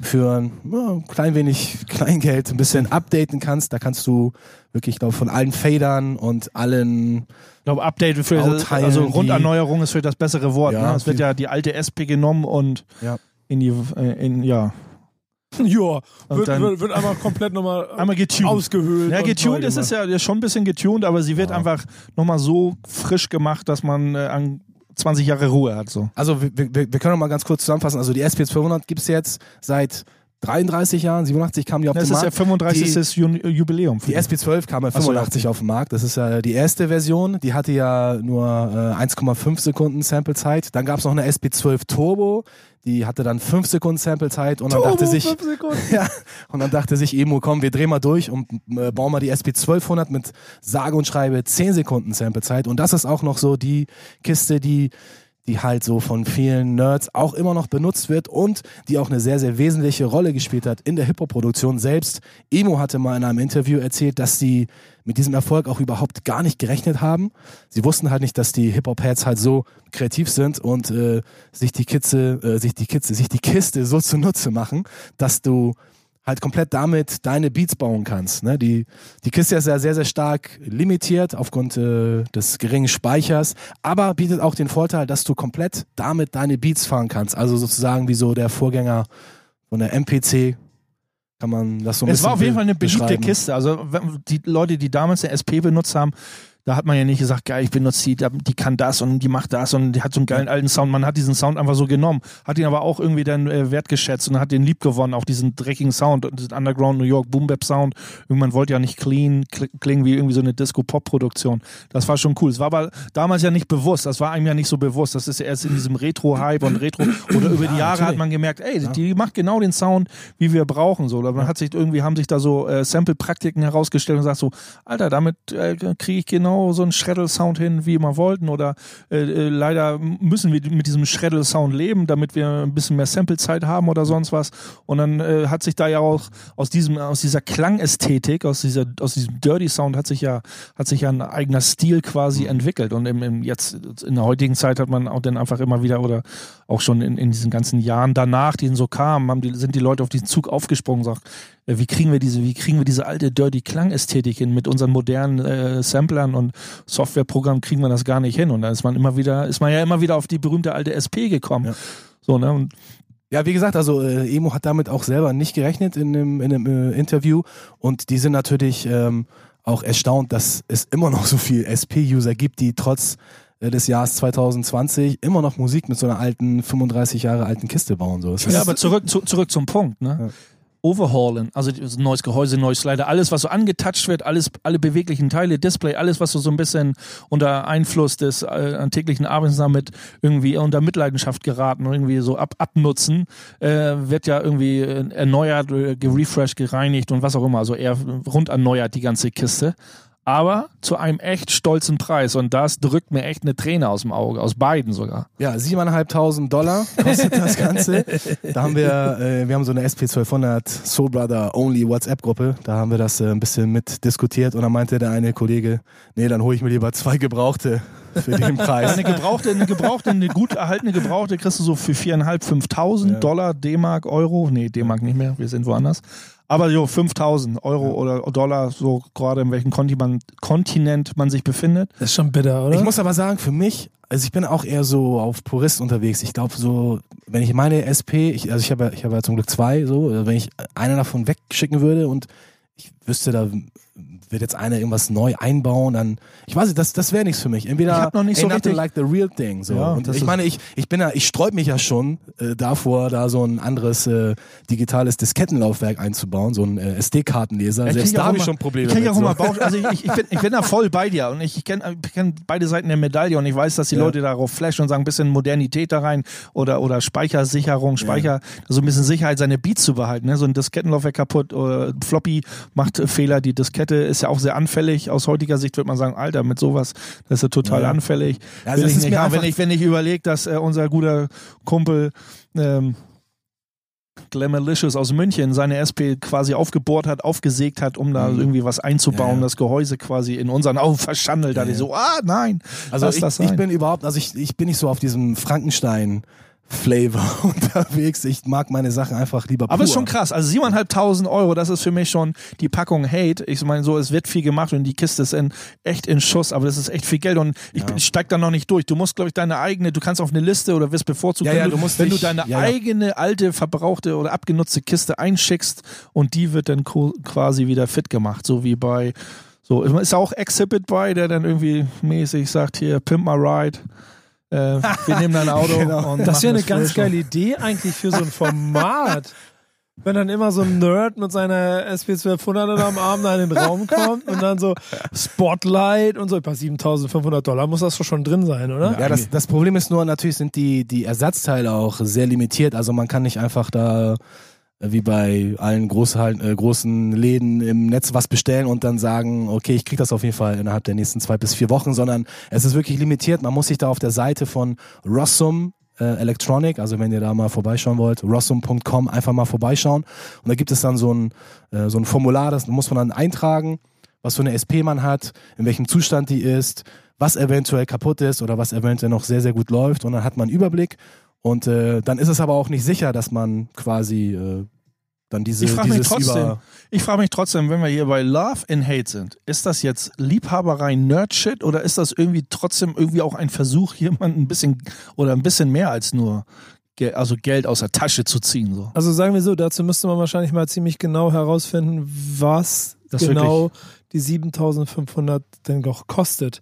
für ein ja, klein wenig Kleingeld ein bisschen updaten kannst. Da kannst du wirklich, glaube von allen Fadern und allen Ich glaube, Update für Bauteilen, also Runderneuerung ist für das bessere Wort. Ja, ne? Es wird ja die alte SP genommen und Ja. in die äh, in, ja Ja, wird, dann- wird, wird einmal komplett nochmal einmal getuned. ausgehöhlt. Ja, getuned ist es ja schon ein bisschen getuned, aber sie wird Ja. einfach nochmal so frisch gemacht, dass man äh, an 20 Jahre Ruhe hat. So. Also wir, wir, wir können noch mal ganz kurz zusammenfassen. Also die SP1200 gibt es jetzt seit 33 Jahren, 87 kam die auf Das den ist ja Markt. 35. Jun- Jubiläum. für Die die. SP12 kam ja Ach so, 85 auf den Markt. Das ist ja die erste Version. Die hatte ja nur äh, 1,5 Sekunden Samplezeit. Dann gab es noch eine SP12 Turbo. Die hatte dann 5 Sekunden Samplezeit und dann dachte sich, ja, und dann dachte sich Emo, komm, wir drehen mal durch und äh, bauen mal die SP1200 mit sage und schreibe 10 Sekunden Samplezeit. Und das ist auch noch so die Kiste, die die halt so von vielen Nerds auch immer noch benutzt wird und die auch eine sehr, sehr wesentliche Rolle gespielt hat in der Hip-Hop-Produktion selbst. Emo hatte mal in einem Interview erzählt, dass sie mit diesem Erfolg auch überhaupt gar nicht gerechnet haben. Sie wussten halt nicht, dass die Hip-Hop-Heads halt so kreativ sind und äh, sich die Kitze, äh, sich die Kitze, sich die Kiste so zunutze machen, dass du halt komplett damit deine Beats bauen kannst. Ne? Die, die Kiste ist ja sehr, sehr stark limitiert aufgrund äh, des geringen Speichers, aber bietet auch den Vorteil, dass du komplett damit deine Beats fahren kannst. Also sozusagen wie so der Vorgänger von der MPC. Kann man das so ein Es bisschen war auf jeden Fall eine be- beliebte. Kiste. Also die Leute, die damals eine SP benutzt haben, da hat man ja nicht gesagt, geil, ich benutze die, die kann das und die macht das und die hat so einen geilen alten Sound. Man hat diesen Sound einfach so genommen, hat ihn aber auch irgendwie dann äh, wertgeschätzt und hat den lieb gewonnen, auch diesen dreckigen Sound, und diesen Underground New York Boom Bap Sound. Irgendwann wollte ja nicht clean kl- klingen wie irgendwie so eine Disco-Pop-Produktion. Das war schon cool. Es war aber damals ja nicht bewusst, das war einem ja nicht so bewusst. Das ist ja erst in diesem Retro-Hype und Retro oder über die Jahre hat man gemerkt, ey, die macht genau den Sound, wie wir brauchen. So, man hat sich irgendwie haben sich da so äh, Sample-Praktiken herausgestellt und sagt so, Alter, damit äh, kriege ich genau so einen Shreddle-Sound hin, wie wir wollten. Oder äh, äh, leider müssen wir mit diesem Shreddle-Sound leben, damit wir ein bisschen mehr Sample-Zeit haben oder sonst was. Und dann äh, hat sich da ja auch aus diesem aus dieser Klangästhetik, aus dieser aus diesem Dirty Sound hat sich ja hat sich ja ein eigener Stil quasi entwickelt. Und im, im jetzt in der heutigen Zeit hat man auch dann einfach immer wieder oder auch schon in, in diesen ganzen Jahren danach, die so kamen, haben die, sind die Leute auf diesen Zug aufgesprungen und gesagt, äh, wie kriegen wir diese, wie kriegen wir diese alte Dirty Klangästhetik hin mit unseren modernen äh, Samplern und Softwareprogrammen kriegen wir das gar nicht hin. Und da ist man immer wieder, ist man ja immer wieder auf die berühmte alte SP gekommen. Ja. So, ne? Und Ja, wie gesagt, also äh, Emo hat damit auch selber nicht gerechnet in einem, in einem äh, Interview und die sind natürlich ähm, auch erstaunt, dass es immer noch so viel SP-User gibt, die trotz äh, des Jahres 2020 immer noch Musik mit so einer alten, 35 Jahre alten Kiste bauen. So. Ja, aber zurück, zu, zurück zum Punkt, ne? Ja. Overhaulen, also neues Gehäuse, neues Slider, alles, was so angetouched wird, alles, alle beweglichen Teile, Display, alles, was so, so ein bisschen unter Einfluss des äh, täglichen Arbeits damit irgendwie unter Mitleidenschaft geraten, irgendwie so ab, abnutzen, äh, wird ja irgendwie äh, erneuert, äh, gerefreshed, gereinigt und was auch immer, also eher rund erneuert die ganze Kiste. Aber zu einem echt stolzen Preis und das drückt mir echt eine Träne aus dem Auge, aus beiden sogar. Ja, 7.500 Dollar kostet das Ganze. Da haben wir, äh, wir haben so eine SP1200 Soul Brother Only WhatsApp-Gruppe. Da haben wir das äh, ein bisschen mit diskutiert und dann meinte der eine Kollege, nee, dann hole ich mir lieber zwei Gebrauchte für den Preis. Eine gebrauchte, eine gebrauchte, eine gut erhaltene gebrauchte kriegst du so für 4.500, 5.000 Ja. Dollar, D-Mark, Euro. Nee, D-Mark nicht mehr, wir sind woanders. Aber jo, 5.000 Euro oder Dollar, so gerade in welchem Kontinent, Kontinent man sich befindet. Das ist schon bitter, oder? Ich muss aber sagen, für mich, also ich bin auch eher so auf Purist unterwegs. Ich glaube so, wenn ich meine SP, ich, also ich habe ja, ich habe ja zum Glück zwei, so, also wenn ich eine davon wegschicken würde und ich wüsste, da wird jetzt einer irgendwas neu einbauen, dann, ich weiß nicht, das, das wäre nichts für mich. Entweder Ich hab noch nicht so richtig- like the real thing, so. Ja, und ich meine, ich, ich bin ja, ich sträub mich ja schon äh, davor, da so ein anderes äh, digitales Diskettenlaufwerk einzubauen, so ein äh, SD-Kartenleser. Ich Selbst krieg da habe ich schon Probleme Ich kenne ja mit. auch so. Bauch, also ich, ich, bin, ich bin da voll bei dir und ich, ich kenne ich kenn beide Seiten der Medaille und ich weiß, dass die Ja. Leute darauf flashen und sagen, ein bisschen Modernität da rein oder, oder Speichersicherung, Speicher, so ein bisschen Sicherheit, seine Beats zu behalten. Ne? So ein Diskettenlaufwerk kaputt oder Floppy macht äh, Fehler, die Diskette ist ja auch sehr anfällig. Aus heutiger Sicht wird man sagen, Alter, mit sowas, das ist ja total Ja. anfällig. Also das ist nicht mir wenn ich, wenn ich überlege, dass äh, unser guter Kumpel ähm, Glamalicious aus München seine SP quasi aufgebohrt hat, aufgesägt hat, um da Mhm. irgendwie was einzubauen, Ja, ja. das Gehäuse quasi in unseren Augen verschandelt hat. Ja, Ich so, ah, nein. Also ich, ich bin überhaupt, also ich, ich bin nicht so auf diesem Frankenstein Flavor unterwegs. Ich mag meine Sachen einfach lieber Aber pur. ist schon krass. Also 7.500 Euro, das ist für mich schon die Packung Hate. Ich meine so, es wird viel gemacht und die Kiste ist in, echt in Schuss, aber das ist echt viel Geld und ich, Ja. steig da noch nicht durch. Du musst, glaube ich, deine eigene, du kannst auf eine Liste oder wirst bevorzugt, Ja, wenn, ja, du, du musst wenn du dich- deine ja, ja. eigene alte, verbrauchte oder abgenutzte Kiste einschickst und die wird dann quasi wieder fit gemacht, so wie bei so, ist auch Exhibit bei, der dann irgendwie mäßig sagt, hier, pimp my ride, äh, wir nehmen dein Auto Genau. und Das wäre eine ganz geile Idee eigentlich für so ein Format. Wenn dann immer so ein Nerd mit seiner SP1200 am Arm da in den Raum kommt und dann so Spotlight und so, bei 7500 Dollar muss das doch schon drin sein, oder? Ja, das, das Problem ist nur, natürlich sind die, die Ersatzteile auch sehr limitiert. Also man kann nicht einfach da wie bei allen großen, äh, großen Läden im Netz was bestellen und dann sagen, okay, ich krieg das auf jeden Fall innerhalb der nächsten zwei bis vier Wochen, sondern es ist wirklich limitiert. Man muss sich da auf der Seite von Rossum äh, Electronic, also wenn ihr da mal vorbeischauen wollt, rossum.com einfach mal vorbeischauen und da gibt es dann so ein, äh, so ein Formular, das muss man dann eintragen, was für eine SP man hat, in welchem Zustand die ist, was eventuell kaputt ist oder was eventuell noch sehr, sehr gut läuft und dann hat man einen Überblick und äh, dann ist es aber auch nicht sicher, dass man quasi äh, dann diese, Ich frage mich dieses trotzdem, über. ich frage mich trotzdem, wenn wir hier bei Love and Hate sind, ist das jetzt Liebhaberei Nerdshit oder ist das irgendwie trotzdem irgendwie auch ein Versuch, jemanden ein bisschen oder ein bisschen mehr als nur also Geld aus der Tasche zu ziehen? So. Also sagen wir so, dazu müsste man wahrscheinlich mal ziemlich genau herausfinden, was Das genau die 7500 denn doch kostet.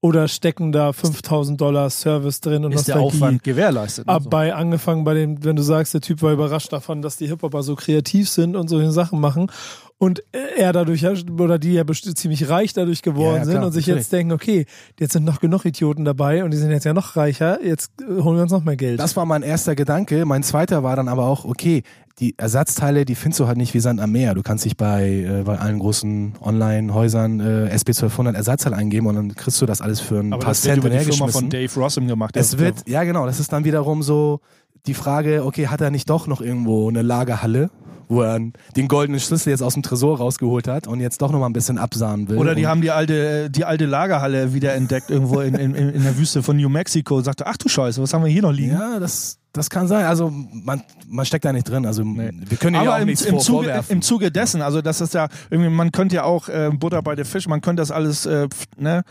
Oder stecken da 5000 Dollar Service drin und Ist der? Aufwand gewährleistet? ne? Ab bei angefangen bei dem, wenn du sagst, der Typ war überrascht davon, dass die Hip-Hopper so kreativ sind und solche Sachen machen und er dadurch oder die ja bestimmt ziemlich reich dadurch geworden Ja, ja, sind klar, und sich natürlich. jetzt denken, okay, jetzt sind noch genug Idioten dabei und die sind jetzt ja noch reicher, jetzt holen wir uns noch mehr Geld. Das war mein erster Gedanke. Mein zweiter war dann aber auch, okay, die Ersatzteile, die findest du halt nicht wie Sand am Meer. Du kannst dich bei, äh, bei allen großen Online-Häusern äh, SP1200 Ersatzteil eingeben und dann kriegst du das alles für ein Aber paar das wird Cent über die Firma von Dave Rossum gemacht. Es wird, ja genau, das ist dann wiederum so die Frage, okay, hat er nicht doch noch irgendwo eine Lagerhalle, wo er den goldenen Schlüssel jetzt aus dem Tresor rausgeholt hat und jetzt doch noch mal ein bisschen absahen will. Oder die haben die alte, die alte Lagerhalle wieder entdeckt irgendwo in, in, in der Wüste von New Mexico und sagte, ach du Scheiße, was haben wir hier noch liegen? Ja, das, das kann sein. Also man, man steckt da nicht drin. Also wir können ja auch im, nichts im, vor, Zuge, vorwerfen. im Zuge dessen, also das ist ja irgendwie, man könnte ja auch äh, Butter bei der Fisch, man könnte das alles äh, ne,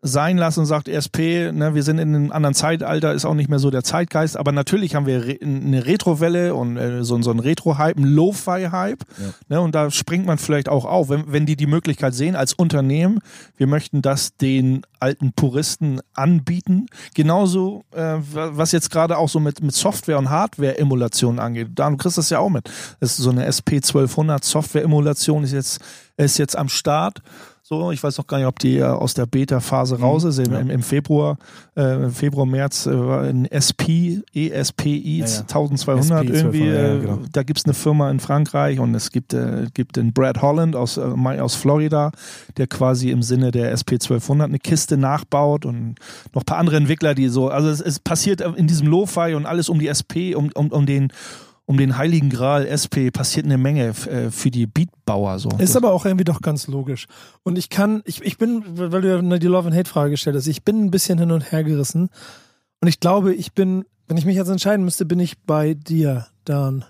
sein lassen und sagt ESP, ne, wir sind in einem anderen Zeitalter, ist auch nicht mehr so der Zeitgeist, aber natürlich haben wir re eine Retro-Welle und äh, so, so einen Retro-Hype, einen Lo-Fi-Hype ne, und da springt man vielleicht auch auf, wenn, wenn die die Möglichkeit sehen als Unternehmen, wir möchten das den alten Puristen anbieten, genauso äh, wa- was jetzt gerade auch so mit, mit Software- und Hardware-Emulation angeht, da du kriegst das ja auch mit, das ist so eine SP1200 Software-Emulation ist jetzt, ist jetzt am Start, so, ich weiß noch gar nicht, ob die äh, aus der Beta-Phase raus ist. Im, im, Im Februar, äh, im Februar, März äh, war ein SP, ESPI Ja, ja. 1200 SP irgendwie. 1200, ja, äh, genau. Da gibt's eine Firma in Frankreich und es gibt, äh, gibt den Brad Holland aus, äh, aus Florida, der quasi im Sinne der SP 1200 eine Kiste nachbaut und noch ein paar andere Entwickler, die so, also es, es passiert in diesem Lo-Fi und alles um die SP, um, um, um den um den heiligen Gral SP passiert eine Menge äh, für die Beatbauer so. Ist aber auch irgendwie doch ganz logisch. Und ich kann, ich, ich bin, weil du ja die Love and Hate Frage gestellt hast, ich bin ein bisschen hin und her gerissen. Und ich glaube, ich bin, wenn ich mich jetzt entscheiden müsste, bin ich bei dir, Dan.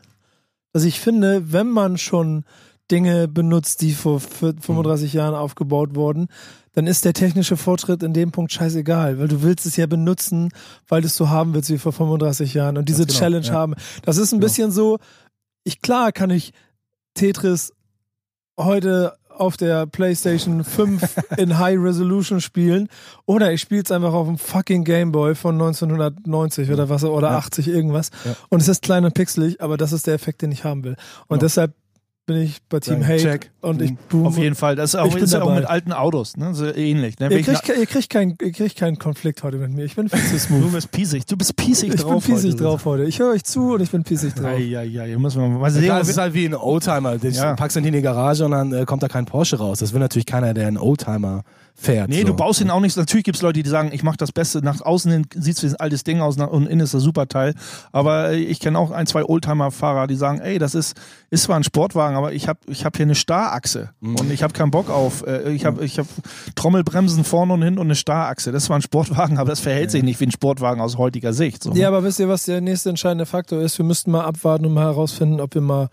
Also ich finde, wenn man schon Dinge benutzt, die vor 35 Jahren aufgebaut wurden, dann ist der technische Fortschritt in dem Punkt scheißegal, weil du willst es ja benutzen, weil du es so haben willst wie vor 35 Jahren und diese genau, Challenge ja. haben. Das ist ein bisschen so, ich klar kann ich Tetris heute auf der PlayStation 5 in High Resolution spielen oder ich spiele es einfach auf dem fucking Gameboy von 1990 oder was oder 80 irgendwas Ja. und es ist klein und pixelig, aber das ist der Effekt, den ich haben will. Und Genau. deshalb bin ich bei Team Hate check. und ich boom. Auf jeden Fall. Das ist auch, Ich bin ist ja auch mit alten Autos, ne? So ähnlich. Ne? Ihr ich kriegt, ihr, kriegt kein, ihr kriegt keinen Konflikt heute mit mir. Ich bin viel zu du smooth. bist piesig. Du bist piesig Ich bin drauf. piesig heute. drauf heute. Ich höre euch zu und ich bin piesig drauf. Ja, ja, ja. Müssen wir mal sehen. Klar, es ist halt wie ein Oldtimer. Du Ja. packst ihn in die Garage und dann äh, kommt da kein Porsche raus. Das will natürlich keiner, der einen Oldtimer fährt. Nee, so. du baust ihn auch nicht. Natürlich gibt es Leute, die sagen, ich mache das Beste. Nach außen hin sieht es wie ein altes Ding aus und innen ist das super Teil. Aber äh, ich kenne auch ein, zwei Oldtimer-Fahrer, die sagen, ey, das ist, ist zwar ein Sportwagen, aber ich habe ich hab hier eine Starrachse Mhm. und ich habe keinen Bock auf. Äh, ich habe ich hab Trommelbremsen vorne und hinten und eine Starrachse. Das zwar ein Sportwagen, aber das verhält sich nicht wie ein Sportwagen aus heutiger Sicht. So. Ja, aber wisst ihr, was der nächste entscheidende Faktor ist? Wir müssten mal abwarten und mal herausfinden, ob wir mal,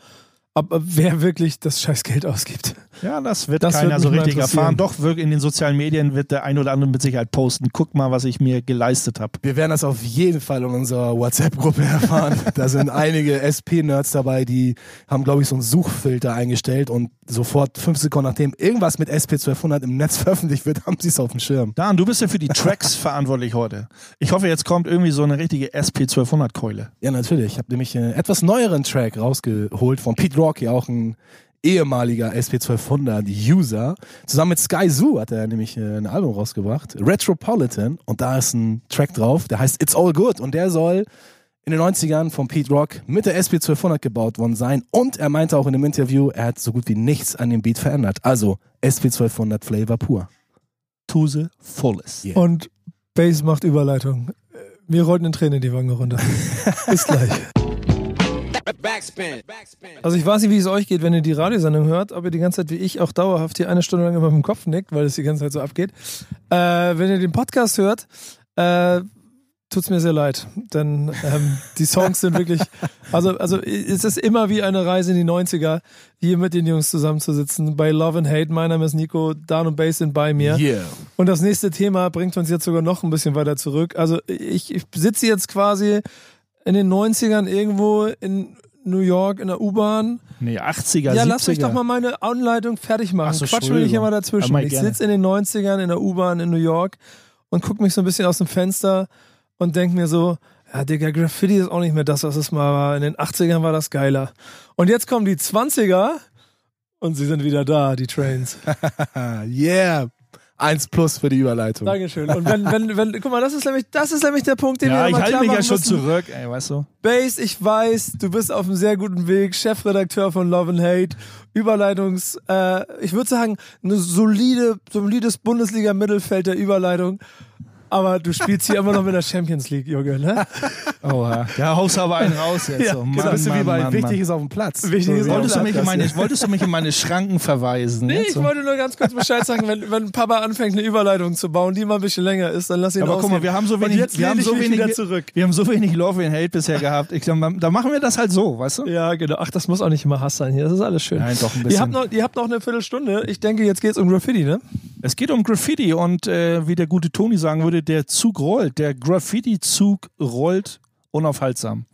ob, wer wirklich das scheiß Geld ausgibt. Ja, das wird Das keiner wird so richtig erfahren. Doch, wirklich in den sozialen Medien wird der ein oder andere mit Sicherheit posten. Guck mal, was ich mir geleistet habe. Wir werden das auf jeden Fall in unserer WhatsApp-Gruppe erfahren. da sind einige SP-Nerds dabei, die haben, glaube ich, so einen Suchfilter eingestellt und sofort fünf Sekunden nachdem irgendwas mit SP1200 im Netz veröffentlicht wird, haben sie es auf dem Schirm. Dan, du bist ja für die Tracks verantwortlich heute. Ich hoffe, jetzt kommt irgendwie so eine richtige SP1200-Keule. Ja, natürlich. Ich habe nämlich einen etwas neueren Track rausgeholt von Pete Rocky, auch ein ehemaliger SP1200-User. Zusammen mit Sky Zoo hat er nämlich äh, ein Album rausgebracht, Retropolitan. Und da ist ein Track drauf, der heißt It's All Good. Und der soll in den 90ern von Pete Rock mit der SP1200 gebaut worden sein. Und er meinte auch in einem Interview, er hat so gut wie nichts an dem Beat verändert. Also SP1200 Flavor pur. To the fullest. Yeah. Und Bass macht Überleitung. Mir rollten in Tränen die Wange runter. Bis gleich. Backspin. Backspin. Also ich weiß nicht, wie es euch geht, wenn ihr die Radiosendung hört, ob ihr die ganze Zeit wie ich auch dauerhaft hier eine Stunde lang immer mit dem Kopf nickt, weil es die ganze Zeit so abgeht. Äh, wenn ihr den Podcast hört, äh, tut's mir sehr leid, denn ähm, die Songs sind wirklich, also, also es ist immer wie eine Reise in die 90er, hier mit den Jungs zusammenzusitzen, bei Love and Hate, mein Name ist Nico, Down und Bass sind bei mir. Yeah. Und das nächste Thema bringt uns jetzt sogar noch ein bisschen weiter zurück. Also ich, ich sitze jetzt quasi in den 90ern irgendwo in New York in der U-Bahn. Nee, 80er, Ja, 70er. lass mich doch mal meine Anleitung fertig machen. Ach so, Quatsch will ich immer dazwischen. Aber Ich sitze in den 90ern in der U-Bahn in New York und gucke mich so ein bisschen aus dem Fenster und denke mir so, ja, Digga, Graffiti ist auch nicht mehr das, was es mal war. In den 80ern war das geiler. Und jetzt kommen die 20er und sie sind wieder da, die Trains. Ah, yeah. Eins plus für die Überleitung. Dankeschön. Und wenn, wenn, wenn, guck mal, das ist nämlich, das ist nämlich der Punkt, den wir ja, ich immer halte klar mich ja schon müssen. zurück, ey, weißt du? Base, ich weiß, du bist auf einem sehr guten Weg, Chefredakteur von Love and Hate, Überleitungs, äh, ich würde sagen, eine solide, solides Bundesliga-Mittelfeld der Überleitung. Aber du spielst hier immer noch mit der Champions League, Junge, ne? Oh, ja. Haust aber einen raus jetzt. Ja, so. genau. Mann, Ein bisschen wie Mann, bei Mann, Wichtig Mann. ist auf dem Platz. Wichtig ist So, auf Wolltest du, mich in meine, wolltest du mich in meine Schranken verweisen? Nee, jetzt ich so? wollte nur ganz kurz Bescheid sagen, wenn, wenn Papa anfängt, eine Überleitung zu bauen, die mal ein bisschen länger ist, dann lass ihn Aber guck ausreden. mal, wir haben so wenig, wir haben lehne ich so mich wenig, wieder zurück. wir haben so wenig Love and Hate bisher gehabt. Ich glaube, da machen wir das halt so, weißt du? Ja, genau. Ach, das muss auch nicht immer Hass sein hier. Das ist alles schön. Nein, doch ein Ihr bisschen. habt, noch, ihr habt noch eine Viertelstunde. Ich denke, jetzt geht's um Graffiti, ne? Es geht um Graffiti und äh, wie der gute Toni sagen würde, der Zug rollt. Der Graffiti-Zug rollt unaufhaltsam.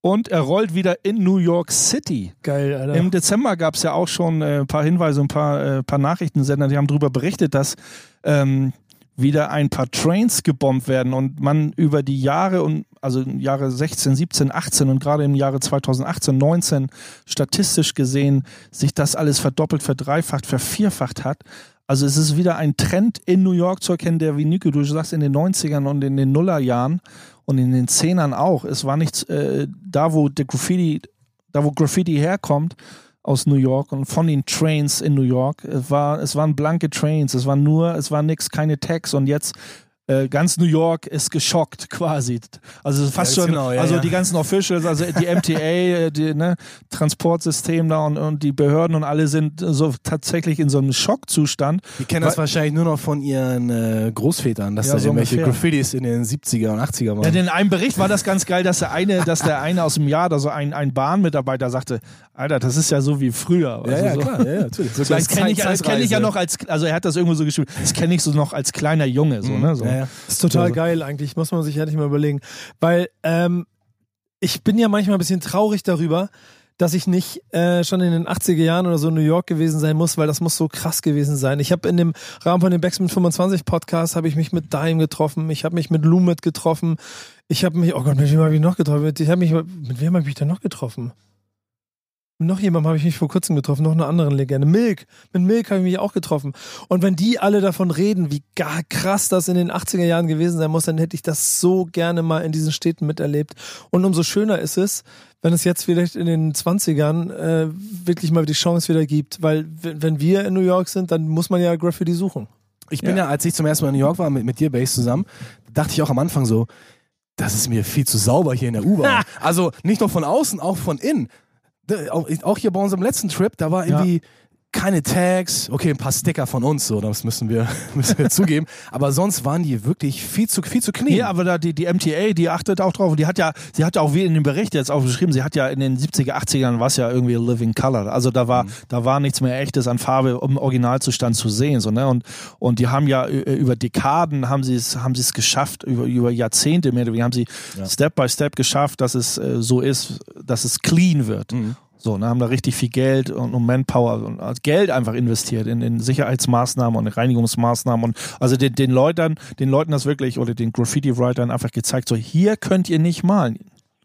Und er rollt wieder in New York City. Geil, Alter. Im Dezember gab es ja auch schon äh, ein paar Hinweise, ein paar, äh, paar Nachrichtensender, die haben darüber berichtet, dass ähm, wieder ein paar Trains gebombt werden und man über die Jahre und also Jahre 16, 17, 18 und gerade im Jahre 2018, 19 statistisch gesehen sich das alles verdoppelt, verdreifacht, vervierfacht hat. Also es ist wieder ein Trend in New York zu erkennen, der wie Nico, du sagst, in den 90ern und in den Nullerjahren und in den Zehnern auch. Es war nichts, äh, da wo der Graffiti, da wo Graffiti herkommt, aus New York und von den Trains in New York. Es, war, es waren blanke Trains, es war nur, es war nix, keine Tags und jetzt äh, ganz New York ist geschockt quasi. Also fast Ja, schon, genau, ja, also ja. die ganzen Officials, also die MTA, äh, die ne, Transportsystem da und, und die Behörden und alle sind so tatsächlich in so einem Schockzustand. Die kennen das wahrscheinlich nur noch von ihren äh, Großvätern, dass Ja, da so irgendwelche ungefähr. Graffitis in den 70er und 80er waren. Ja, in einem Bericht war das ganz geil, dass der eine, dass der eine aus dem Jahr, da so ein, ein Bahnmitarbeiter sagte, Alter, das ist ja so wie früher. ja, Also ja, so. klar, ja, ja, natürlich. So Das kenne ich, kenn ich ja noch als, also er hat das irgendwo so geschrieben, das kenne ich so noch als kleiner Junge, so, ne? So. Ja, ja. Das ist total Also- geil eigentlich, muss man sich ehrlich mal überlegen. Weil ähm, ich bin ja manchmal ein bisschen traurig darüber, dass ich nicht äh, schon in den 80er Jahren oder so in New York gewesen sein muss, weil das muss so krass gewesen sein. Ich habe in dem Rahmen von dem Backspin 25 Podcast habe ich mich mit Dime getroffen, ich habe mich mit Lumet getroffen, ich habe mich, oh Gott, mit wem habe ich noch getroffen? Ich habe mich, mit wem habe ich mich denn noch getroffen? Noch jemandem habe ich mich vor kurzem getroffen, noch eine andere Legende. Milk. Mit Milk habe ich mich auch getroffen. Und wenn die alle davon reden, wie gar krass das in den 80er Jahren gewesen sein muss, dann hätte ich das so gerne mal in diesen Städten miterlebt. Und umso schöner ist es, wenn es jetzt vielleicht in den 20ern äh, wirklich mal die Chance wieder gibt. Weil wenn wir in New York sind, dann muss man ja Graffiti suchen. Ich bin ja. als ich zum ersten Mal in New York war mit, mit dir, Base, zusammen, dachte ich auch am Anfang so, das ist mir viel zu sauber hier in der U-Bahn. also nicht nur von außen, auch von innen. Auch, auch hier bei unserem letzten Trip, da war irgendwie keine Tags, okay, ein paar Sticker von uns, so, das müssen wir, müssen wir zugeben. Aber sonst waren die wirklich viel zu, viel zu clean. Nee, aber da die, die MTA, die achtet auch drauf. Die hat ja, sie hat ja auch wie in dem Bericht jetzt auch geschrieben, sie hat ja in den 70er, 80ern war es ja irgendwie Living Color. Also da war, da war nichts mehr echtes an Farbe im Originalzustand zu sehen, so, ne? Und, und die haben ja über Dekaden haben sie es, haben sie es geschafft, über, über Jahrzehnte mehr, haben sie Step by Step geschafft, dass es äh, so ist, dass es clean wird. So, ne, haben da richtig viel Geld und, und Manpower und also Geld einfach investiert in, in Sicherheitsmaßnahmen und in Reinigungsmaßnahmen und also den, den Leuten, den Leuten das wirklich oder den Graffiti-Writern einfach gezeigt, so hier könnt ihr nicht malen.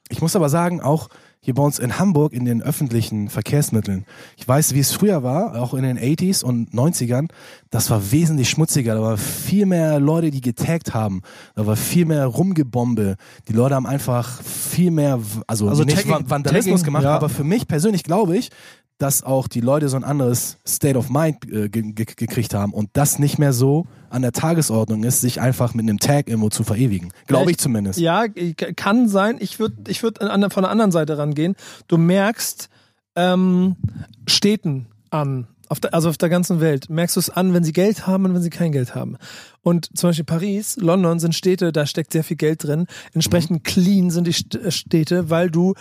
Ich muss aber sagen, auch hier bei uns in Hamburg in den öffentlichen Verkehrsmitteln. Ich weiß, wie es früher war, auch in den 80s und 90ern. Das war wesentlich schmutziger. Da war viel mehr Leute, die getaggt haben. Da war viel mehr Rumgebombe. Die Leute haben einfach viel mehr, also, Also nicht Tagging- Van- Vandalismus Tagging, gemacht, ja. aber für mich persönlich glaube ich, dass auch die Leute so ein anderes State of Mind äh, ge ge gekriegt haben und das nicht mehr so an der Tagesordnung ist, sich einfach mit einem Tag irgendwo zu verewigen. Glaube ich zumindest. Ja, k- kann sein. Ich würde ich würd an, von der anderen Seite rangehen. Du merkst ähm, Städten an. Auf der, also auf der ganzen Welt. Merkst du es an, wenn sie Geld haben und wenn sie kein Geld haben. Und zum Beispiel Paris, London sind Städte, da steckt sehr viel Geld drin. Entsprechend clean sind die äh, Städte, weil du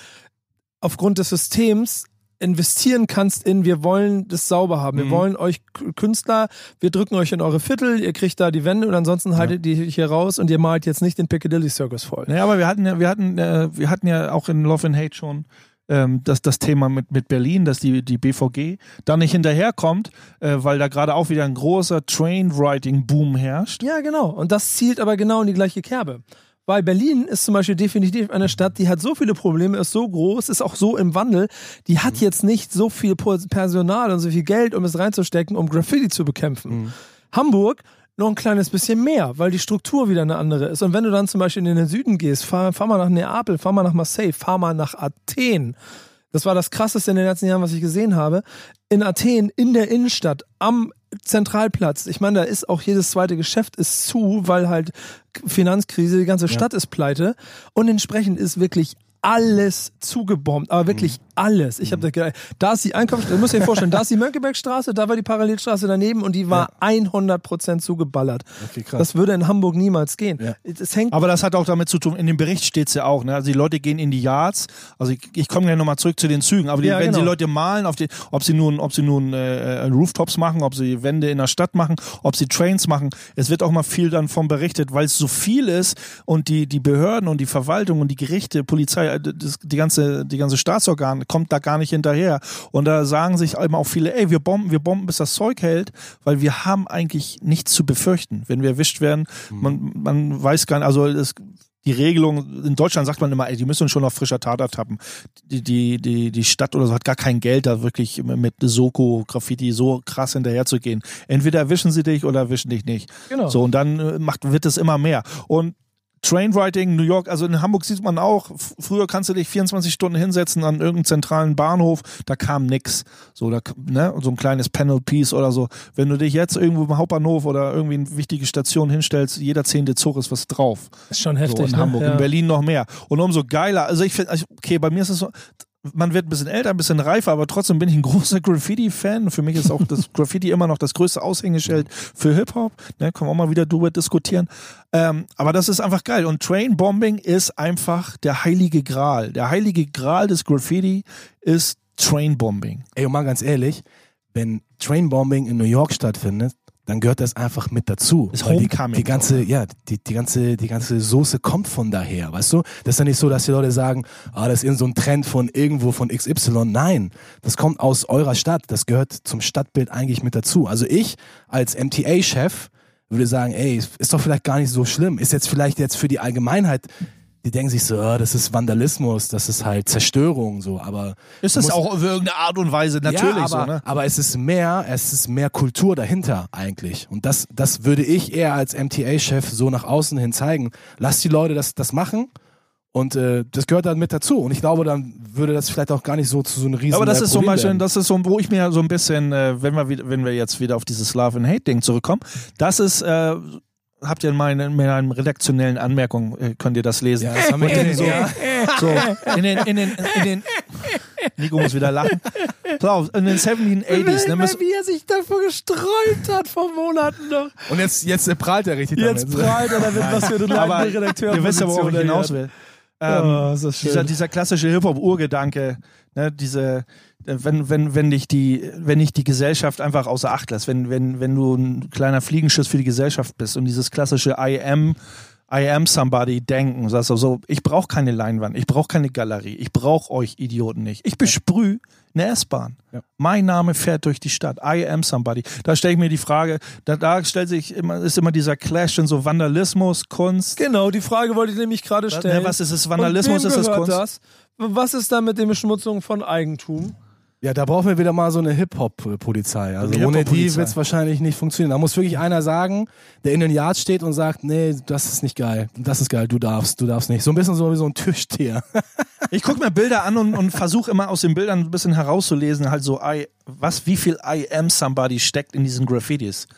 aufgrund des Systems investieren kannst in, wir wollen das sauber haben. Wir wollen euch Künstler, wir drücken euch in eure Viertel, ihr kriegt da die Wände und ansonsten haltet ihr hier raus und ihr malt jetzt nicht den Piccadilly Circus voll. Naja, aber wir hatten ja, wir hatten, äh, wir hatten ja auch in Love and Hate schon ähm, das, das Thema mit, mit Berlin, dass die, die BVG da nicht hinterherkommt, äh, weil da gerade auch wieder ein großer Train-Writing-Boom herrscht. Ja, genau. Und das zielt aber genau in die gleiche Kerbe. Weil Berlin ist zum Beispiel definitiv eine Stadt, die hat so viele Probleme, ist so groß, ist auch so im Wandel. Die hat jetzt nicht so viel Personal und so viel Geld, um es reinzustecken, um Graffiti zu bekämpfen. Hamburg noch ein kleines bisschen mehr, weil die Struktur wieder eine andere ist. Und wenn du dann zum Beispiel in den Süden gehst, fahr, fahr mal nach Neapel, fahr mal nach Marseille, fahr mal nach Athen. Das war das krasseste in den letzten Jahren, was ich gesehen habe. In Athen, in der Innenstadt, am Zentralplatz. Ich meine, da ist auch jedes zweite Geschäft ist zu, weil halt Finanzkrise, die ganze Stadt ist pleite. Und entsprechend ist wirklich alles zugebombt, aber wirklich alles. Ich habe da gedacht, da ist die Einkaufsstraße, muss dir vorstellen, da ist die Mönckebergstraße, da war die Parallelstraße daneben und die war 100% zugeballert. Okay. Das würde in Hamburg niemals gehen. Ja. Es hängt Aber das hat auch damit zu tun, in dem Bericht steht es ja auch, ne? Also die Leute gehen in die Yards, also ich, ich komme gleich nochmal zurück zu den Zügen, aber die, Ja, wenn genau. die Leute malen, die, ob sie nun, ob sie nun äh, äh, Rooftops machen, ob sie Wände in der Stadt machen, ob sie Trains machen, es wird auch mal viel dann von berichtet, weil es so viel ist und die, die Behörden und die Verwaltung und die Gerichte, Polizei, äh, das, die ganze, die ganze Kommt da gar nicht hinterher. Und da sagen sich eben auch viele, ey, wir bomben, wir bomben, bis das Zeug hält, weil wir haben eigentlich nichts zu befürchten, wenn wir erwischt werden. Man, man weiß gar nicht, also es, die Regelung, in Deutschland sagt man immer, ey, die müssen schon auf frischer Tat ertappen. Die, die, die, die Stadt oder so hat gar kein Geld, da wirklich mit Soko, Graffiti so krass hinterherzugehen. Entweder erwischen sie dich oder erwischen dich nicht. Genau. So, und dann äh, macht, wird es immer mehr. Und Trainwriting, New York, also in Hamburg sieht man auch, früher kannst du dich 24 Stunden hinsetzen an irgendeinem zentralen Bahnhof, da kam nix. So, da, ne, so ein kleines Panel Piece oder so. Wenn du dich jetzt irgendwo im Hauptbahnhof oder irgendwie in wichtige Station hinstellst, jeder zehnte Zug ist was drauf. ist schon So heftig. in ne? Hamburg, ja. in Berlin noch mehr. Und umso geiler, also ich finde, also okay, bei mir ist es so, man wird ein bisschen älter, ein bisschen reifer, aber trotzdem bin ich ein großer Graffiti-Fan. Für mich ist auch das Graffiti immer noch das größte Aushängeschild für Hip-Hop. Ne, können wir auch mal wieder drüber diskutieren. Ähm, aber das ist einfach geil. Und Train-Bombing ist einfach der heilige Gral. Der heilige Gral des Graffiti ist Train-Bombing. Ey, und mal ganz ehrlich, wenn Trainbombing in New York stattfindet, dann gehört das einfach mit dazu. Ist Weil die, Homecoming, die ganze, ja, die, die ganze, die ganze Soße kommt von daher, weißt du? Das ist ja nicht so, dass die Leute sagen, ah, das ist in so ein Trend von irgendwo von XY. Nein, das kommt aus eurer Stadt. Das gehört zum Stadtbild eigentlich mit dazu. Also ich als MTA-Chef würde sagen, ey, ist doch vielleicht gar nicht so schlimm. Ist jetzt vielleicht jetzt für die Allgemeinheit, die denken sich so, ah, das ist Vandalismus, das ist halt Zerstörung, so, aber Ist das auch auf irgendeine Art und Weise natürlich ja, aber, so, ne? aber es ist mehr, es ist mehr Kultur dahinter eigentlich. Und das, das würde ich eher als MTA-Chef so nach außen hin zeigen. Lass die Leute das, das machen. Und äh, das gehört dann mit dazu. Und ich glaube, dann würde das vielleicht auch gar nicht so zu so einem riesen Aber das äh, ist zum Problem Beispiel, werden. das ist so, wo ich mir so ein bisschen, äh, wenn wir wenn wir jetzt wieder auf dieses Love and Hate Ding zurückkommen, das ist, äh, habt ihr in meinen, in meinen redaktionellen Anmerkungen, äh, könnt ihr das lesen. Ja, das haben wir gesehen, so, ja. so, in den, in den, in den, Nico muss wieder lachen. Pass auf, in den 1780s, ne, müssen, wie er sich davor gesträubt hat vor Monaten noch. Und jetzt, jetzt prahlt er richtig Jetzt damit. prahlt er damit, was für eine aber Redakteur ihr wisst ja, worauf ich hinaus will. Ähm, Oh, ist das schön. dieser, dieser klassische Hip-Hop-Urgedanke, ne, diese, wenn, wenn, wenn dich die, wenn dich die Gesellschaft einfach außer Acht lässt, wenn, wenn, wenn du ein kleiner Fliegenschiss für die Gesellschaft bist und dieses klassische I am, I am somebody denken, sagst du so, ich brauche keine Leinwand, ich brauche keine Galerie, ich brauche euch Idioten nicht. Ich besprühe eine S-Bahn. Ja. Mein Name fährt durch die Stadt. I am somebody. Da stelle ich mir die Frage, da, da stellt sich immer, ist immer dieser Clash in so Vandalismus, Kunst. Genau, die Frage wollte ich nämlich gerade stellen. ne, was ist es? Vandalismus? Ist das gehört Kunst? Das? Was ist da mit der Beschmutzung von Eigentum? Ja, da brauchen wir wieder mal so eine Hip-Hop-Polizei. Also Eine ohne die wird es wahrscheinlich nicht funktionieren. Da muss wirklich einer sagen, der in den Yard steht und sagt, nee, das ist nicht geil. Das ist geil, du darfst, du darfst nicht. So ein bisschen so wie so ein Türsteher. Ich gucke mir Bilder an und, und versuche immer aus den Bildern ein bisschen herauszulesen, halt so, I, was, wie viel I am somebody steckt in diesen Graffitis.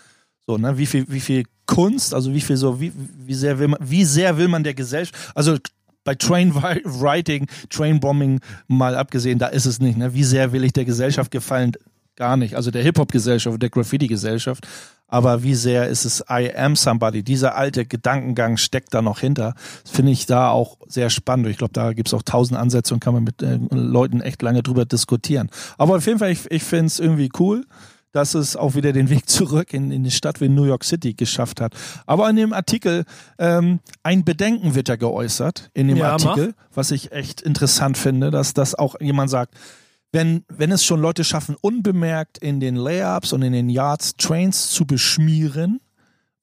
So, ne, wie viel, wie viel Kunst, also wie viel so, wie, wie sehr will man, wie sehr will man der Gesellschaft, also bei Train Writing, Train Bombing mal abgesehen, da ist es nicht, ne, wie sehr will ich der Gesellschaft gefallen, gar nicht. Also der Hip-Hop-Gesellschaft, der Graffiti-Gesellschaft. Aber wie sehr ist es I am somebody? Dieser alte Gedankengang steckt da noch hinter. Finde ich da auch sehr spannend. Ich glaube, da gibt es auch tausend Ansätze und kann man mit äh, Leuten echt lange drüber diskutieren. Aber auf jeden Fall, ich, ich finde es irgendwie cool dass es auch wieder den Weg zurück in, in eine Stadt wie New York City geschafft hat. Aber in dem Artikel, ähm, ein Bedenken wird ja geäußert in dem Ja, Artikel, was ich echt interessant finde, dass das auch jemand sagt, wenn, wenn es schon Leute schaffen, unbemerkt in den Layups und in den Yards Trains zu beschmieren,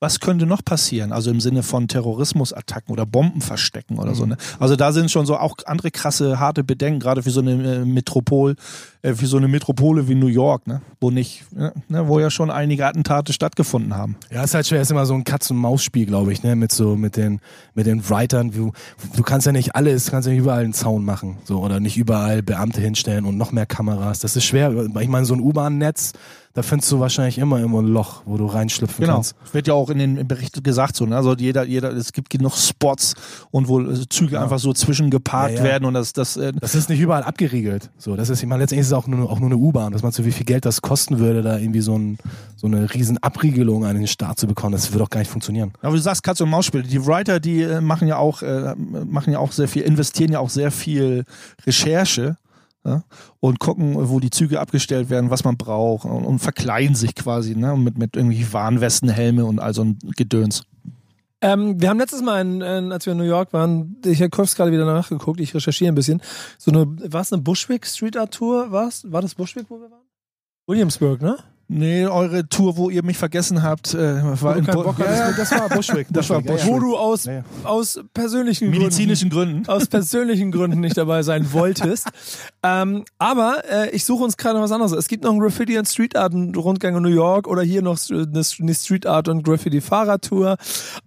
was könnte noch passieren? Also im Sinne von Terrorismusattacken oder Bomben verstecken oder so. Ne? Also da sind schon so auch andere krasse, harte Bedenken, gerade für so eine äh, Metropol, äh, für so eine Metropole wie New York, ne? wo nicht, ne? wo ja schon einige Attentate stattgefunden haben. Ja, ist halt schwer, ist immer so ein Katz-und-Maus-Spiel, glaube ich, ne, mit so, mit den, mit den Writern. Du, du kannst ja nicht alles, kannst ja nicht überall einen Zaun machen, so, oder nicht überall Beamte hinstellen und noch mehr Kameras. Das ist schwer. Ich meine, so ein U-Bahn-Netz, da findest du wahrscheinlich immer irgendwo ein Loch, wo du reinschlüpfen Genau. kannst. Wird ja auch in den Berichten gesagt so, ne? Also jeder, jeder, es gibt genug Spots und wo äh, Züge einfach so zwischengeparkt Ja, ja. werden und das, das, äh, Das ist nicht überall abgeriegelt. So, das ist, ich meine, letztendlich ist es auch nur, auch nur eine U-Bahn. Was meinst du, wie viel Geld das kosten würde, da irgendwie so, ein, so eine riesen Abriegelung an den Start zu bekommen? Das würde auch gar nicht funktionieren. Aber du sagst Katz und Maus Spiele. Die Writer, die äh, machen ja auch, äh, machen ja auch sehr viel, investieren ja auch sehr viel Recherche ja, und gucken, wo die Züge abgestellt werden, was man braucht und, und verkleiden sich quasi, ne, mit, mit irgendwie Warnwesten, Helme und all so ein Gedöns. Ähm, wir haben letztes Mal, in, in, als wir in New York waren, ich habe kurz gerade wieder nachgeguckt, ich recherchiere ein bisschen, so eine, war es eine Bushwick Street Art Tour? War's? War das Bushwick, wo wir waren? Williamsburg, ne? Nee, eure Tour, wo ihr mich vergessen habt, äh, war in Bock Ja, ja, das war Bushwick. Das war Bushwick, Wo du aus, ja. aus persönlichen medizinischen Gründen. Gründen aus persönlichen Gründen nicht dabei sein wolltest. Ähm, aber äh, ich suche uns gerade noch was anderes. Es gibt noch einen Graffiti und Street Art Rundgang in New York oder hier noch eine Street Art und Graffiti Fahrradtour.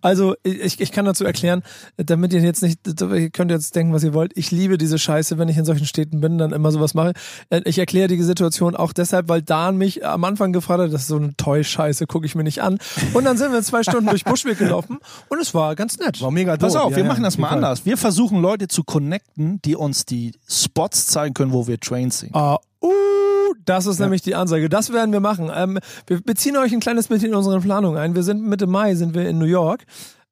Also ich, ich kann dazu erklären, damit ihr jetzt nicht, ihr könnt jetzt denken, was ihr wollt. Ich liebe diese Scheiße, wenn ich in solchen Städten bin, dann immer sowas mache. Äh, Ich erkläre die Situation auch deshalb, weil Dan mich am Anfang gefragt hat, das ist so eine Toy-Scheiße, gucke ich mir nicht an. Und dann sind wir zwei Stunden durch Buschweg gelaufen und es war ganz nett. War mega Pass dope. auf, Ja, wir ja, machen das mal anders. Wir versuchen Leute zu connecten, die uns die Spots zeigen können, wo wir Trains sehen. Ah, uh, das ist nämlich die Ansage. Das werden wir machen. Ähm, wir beziehen euch ein kleines bisschen in unsere Planung ein. Wir sind Mitte Mai sind wir in New York.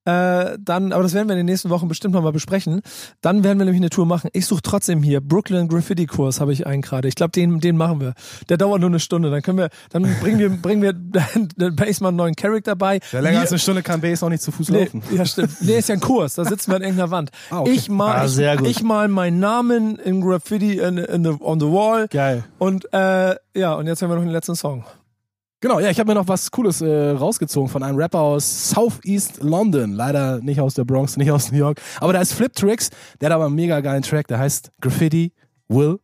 Äh, dann, aber das werden wir in den nächsten Wochen bestimmt noch mal besprechen. Dann werden wir nämlich eine Tour machen. Ich suche trotzdem hier Brooklyn Graffiti Kurs habe ich einen gerade. Ich glaube, den, den machen wir. Der dauert nur eine Stunde. Dann können wir, dann bringen wir, bringen wir den Baseman einen neuen Charakter bei. Ja, länger Wir- als eine Stunde kann Base auch nicht zu Fuß Nee, laufen. ja, stimmt. Nee, ist ja ein Kurs. Da sitzen wir an irgendeiner Wand. Ah, okay. Ich mal, Ah, sehr gut. ich, ich mal meinen Namen in Graffiti in, in the, on the wall. Geil. Und äh, ja, und jetzt haben wir noch den letzten Song. Genau, ja, ich habe mir noch was Cooles äh, rausgezogen von einem Rapper aus Southeast London. Leider nicht aus der Bronx, nicht aus New York. Aber da ist Flip Tricks, der hat aber einen mega geilen Track, der heißt Graffiti Will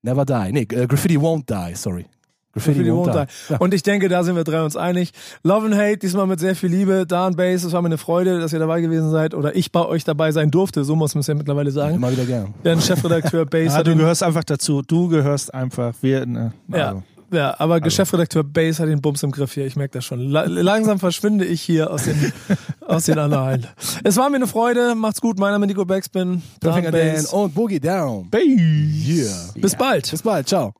Never Die. Nee, äh, Graffiti Won't Die, sorry. Graffiti, Graffiti Won't, won't Die. die. Und ich denke, da sind wir drei uns einig. Love and Hate, diesmal mit sehr viel Liebe. Dan Bass, es war mir eine Freude, dass ihr dabei gewesen seid. Oder ich bei euch dabei sein durfte, so muss man es ja mittlerweile sagen. Immer wieder gern. Der Chefredakteur Bass Ja, du gehörst einfach dazu. Du gehörst einfach. Wir, ne, ja, also. ja, aber Chefredakteur Bass hat den Bums im Griff hier. Ich merke das schon. La langsam verschwinde ich hier aus den, aus den Annalen. Es war mir eine Freude. Macht's gut. Mein Name ist Nico Backspin. Finger Dan und Boogie Down. Bass. Yeah. Bis bald. Bis bald, ciao.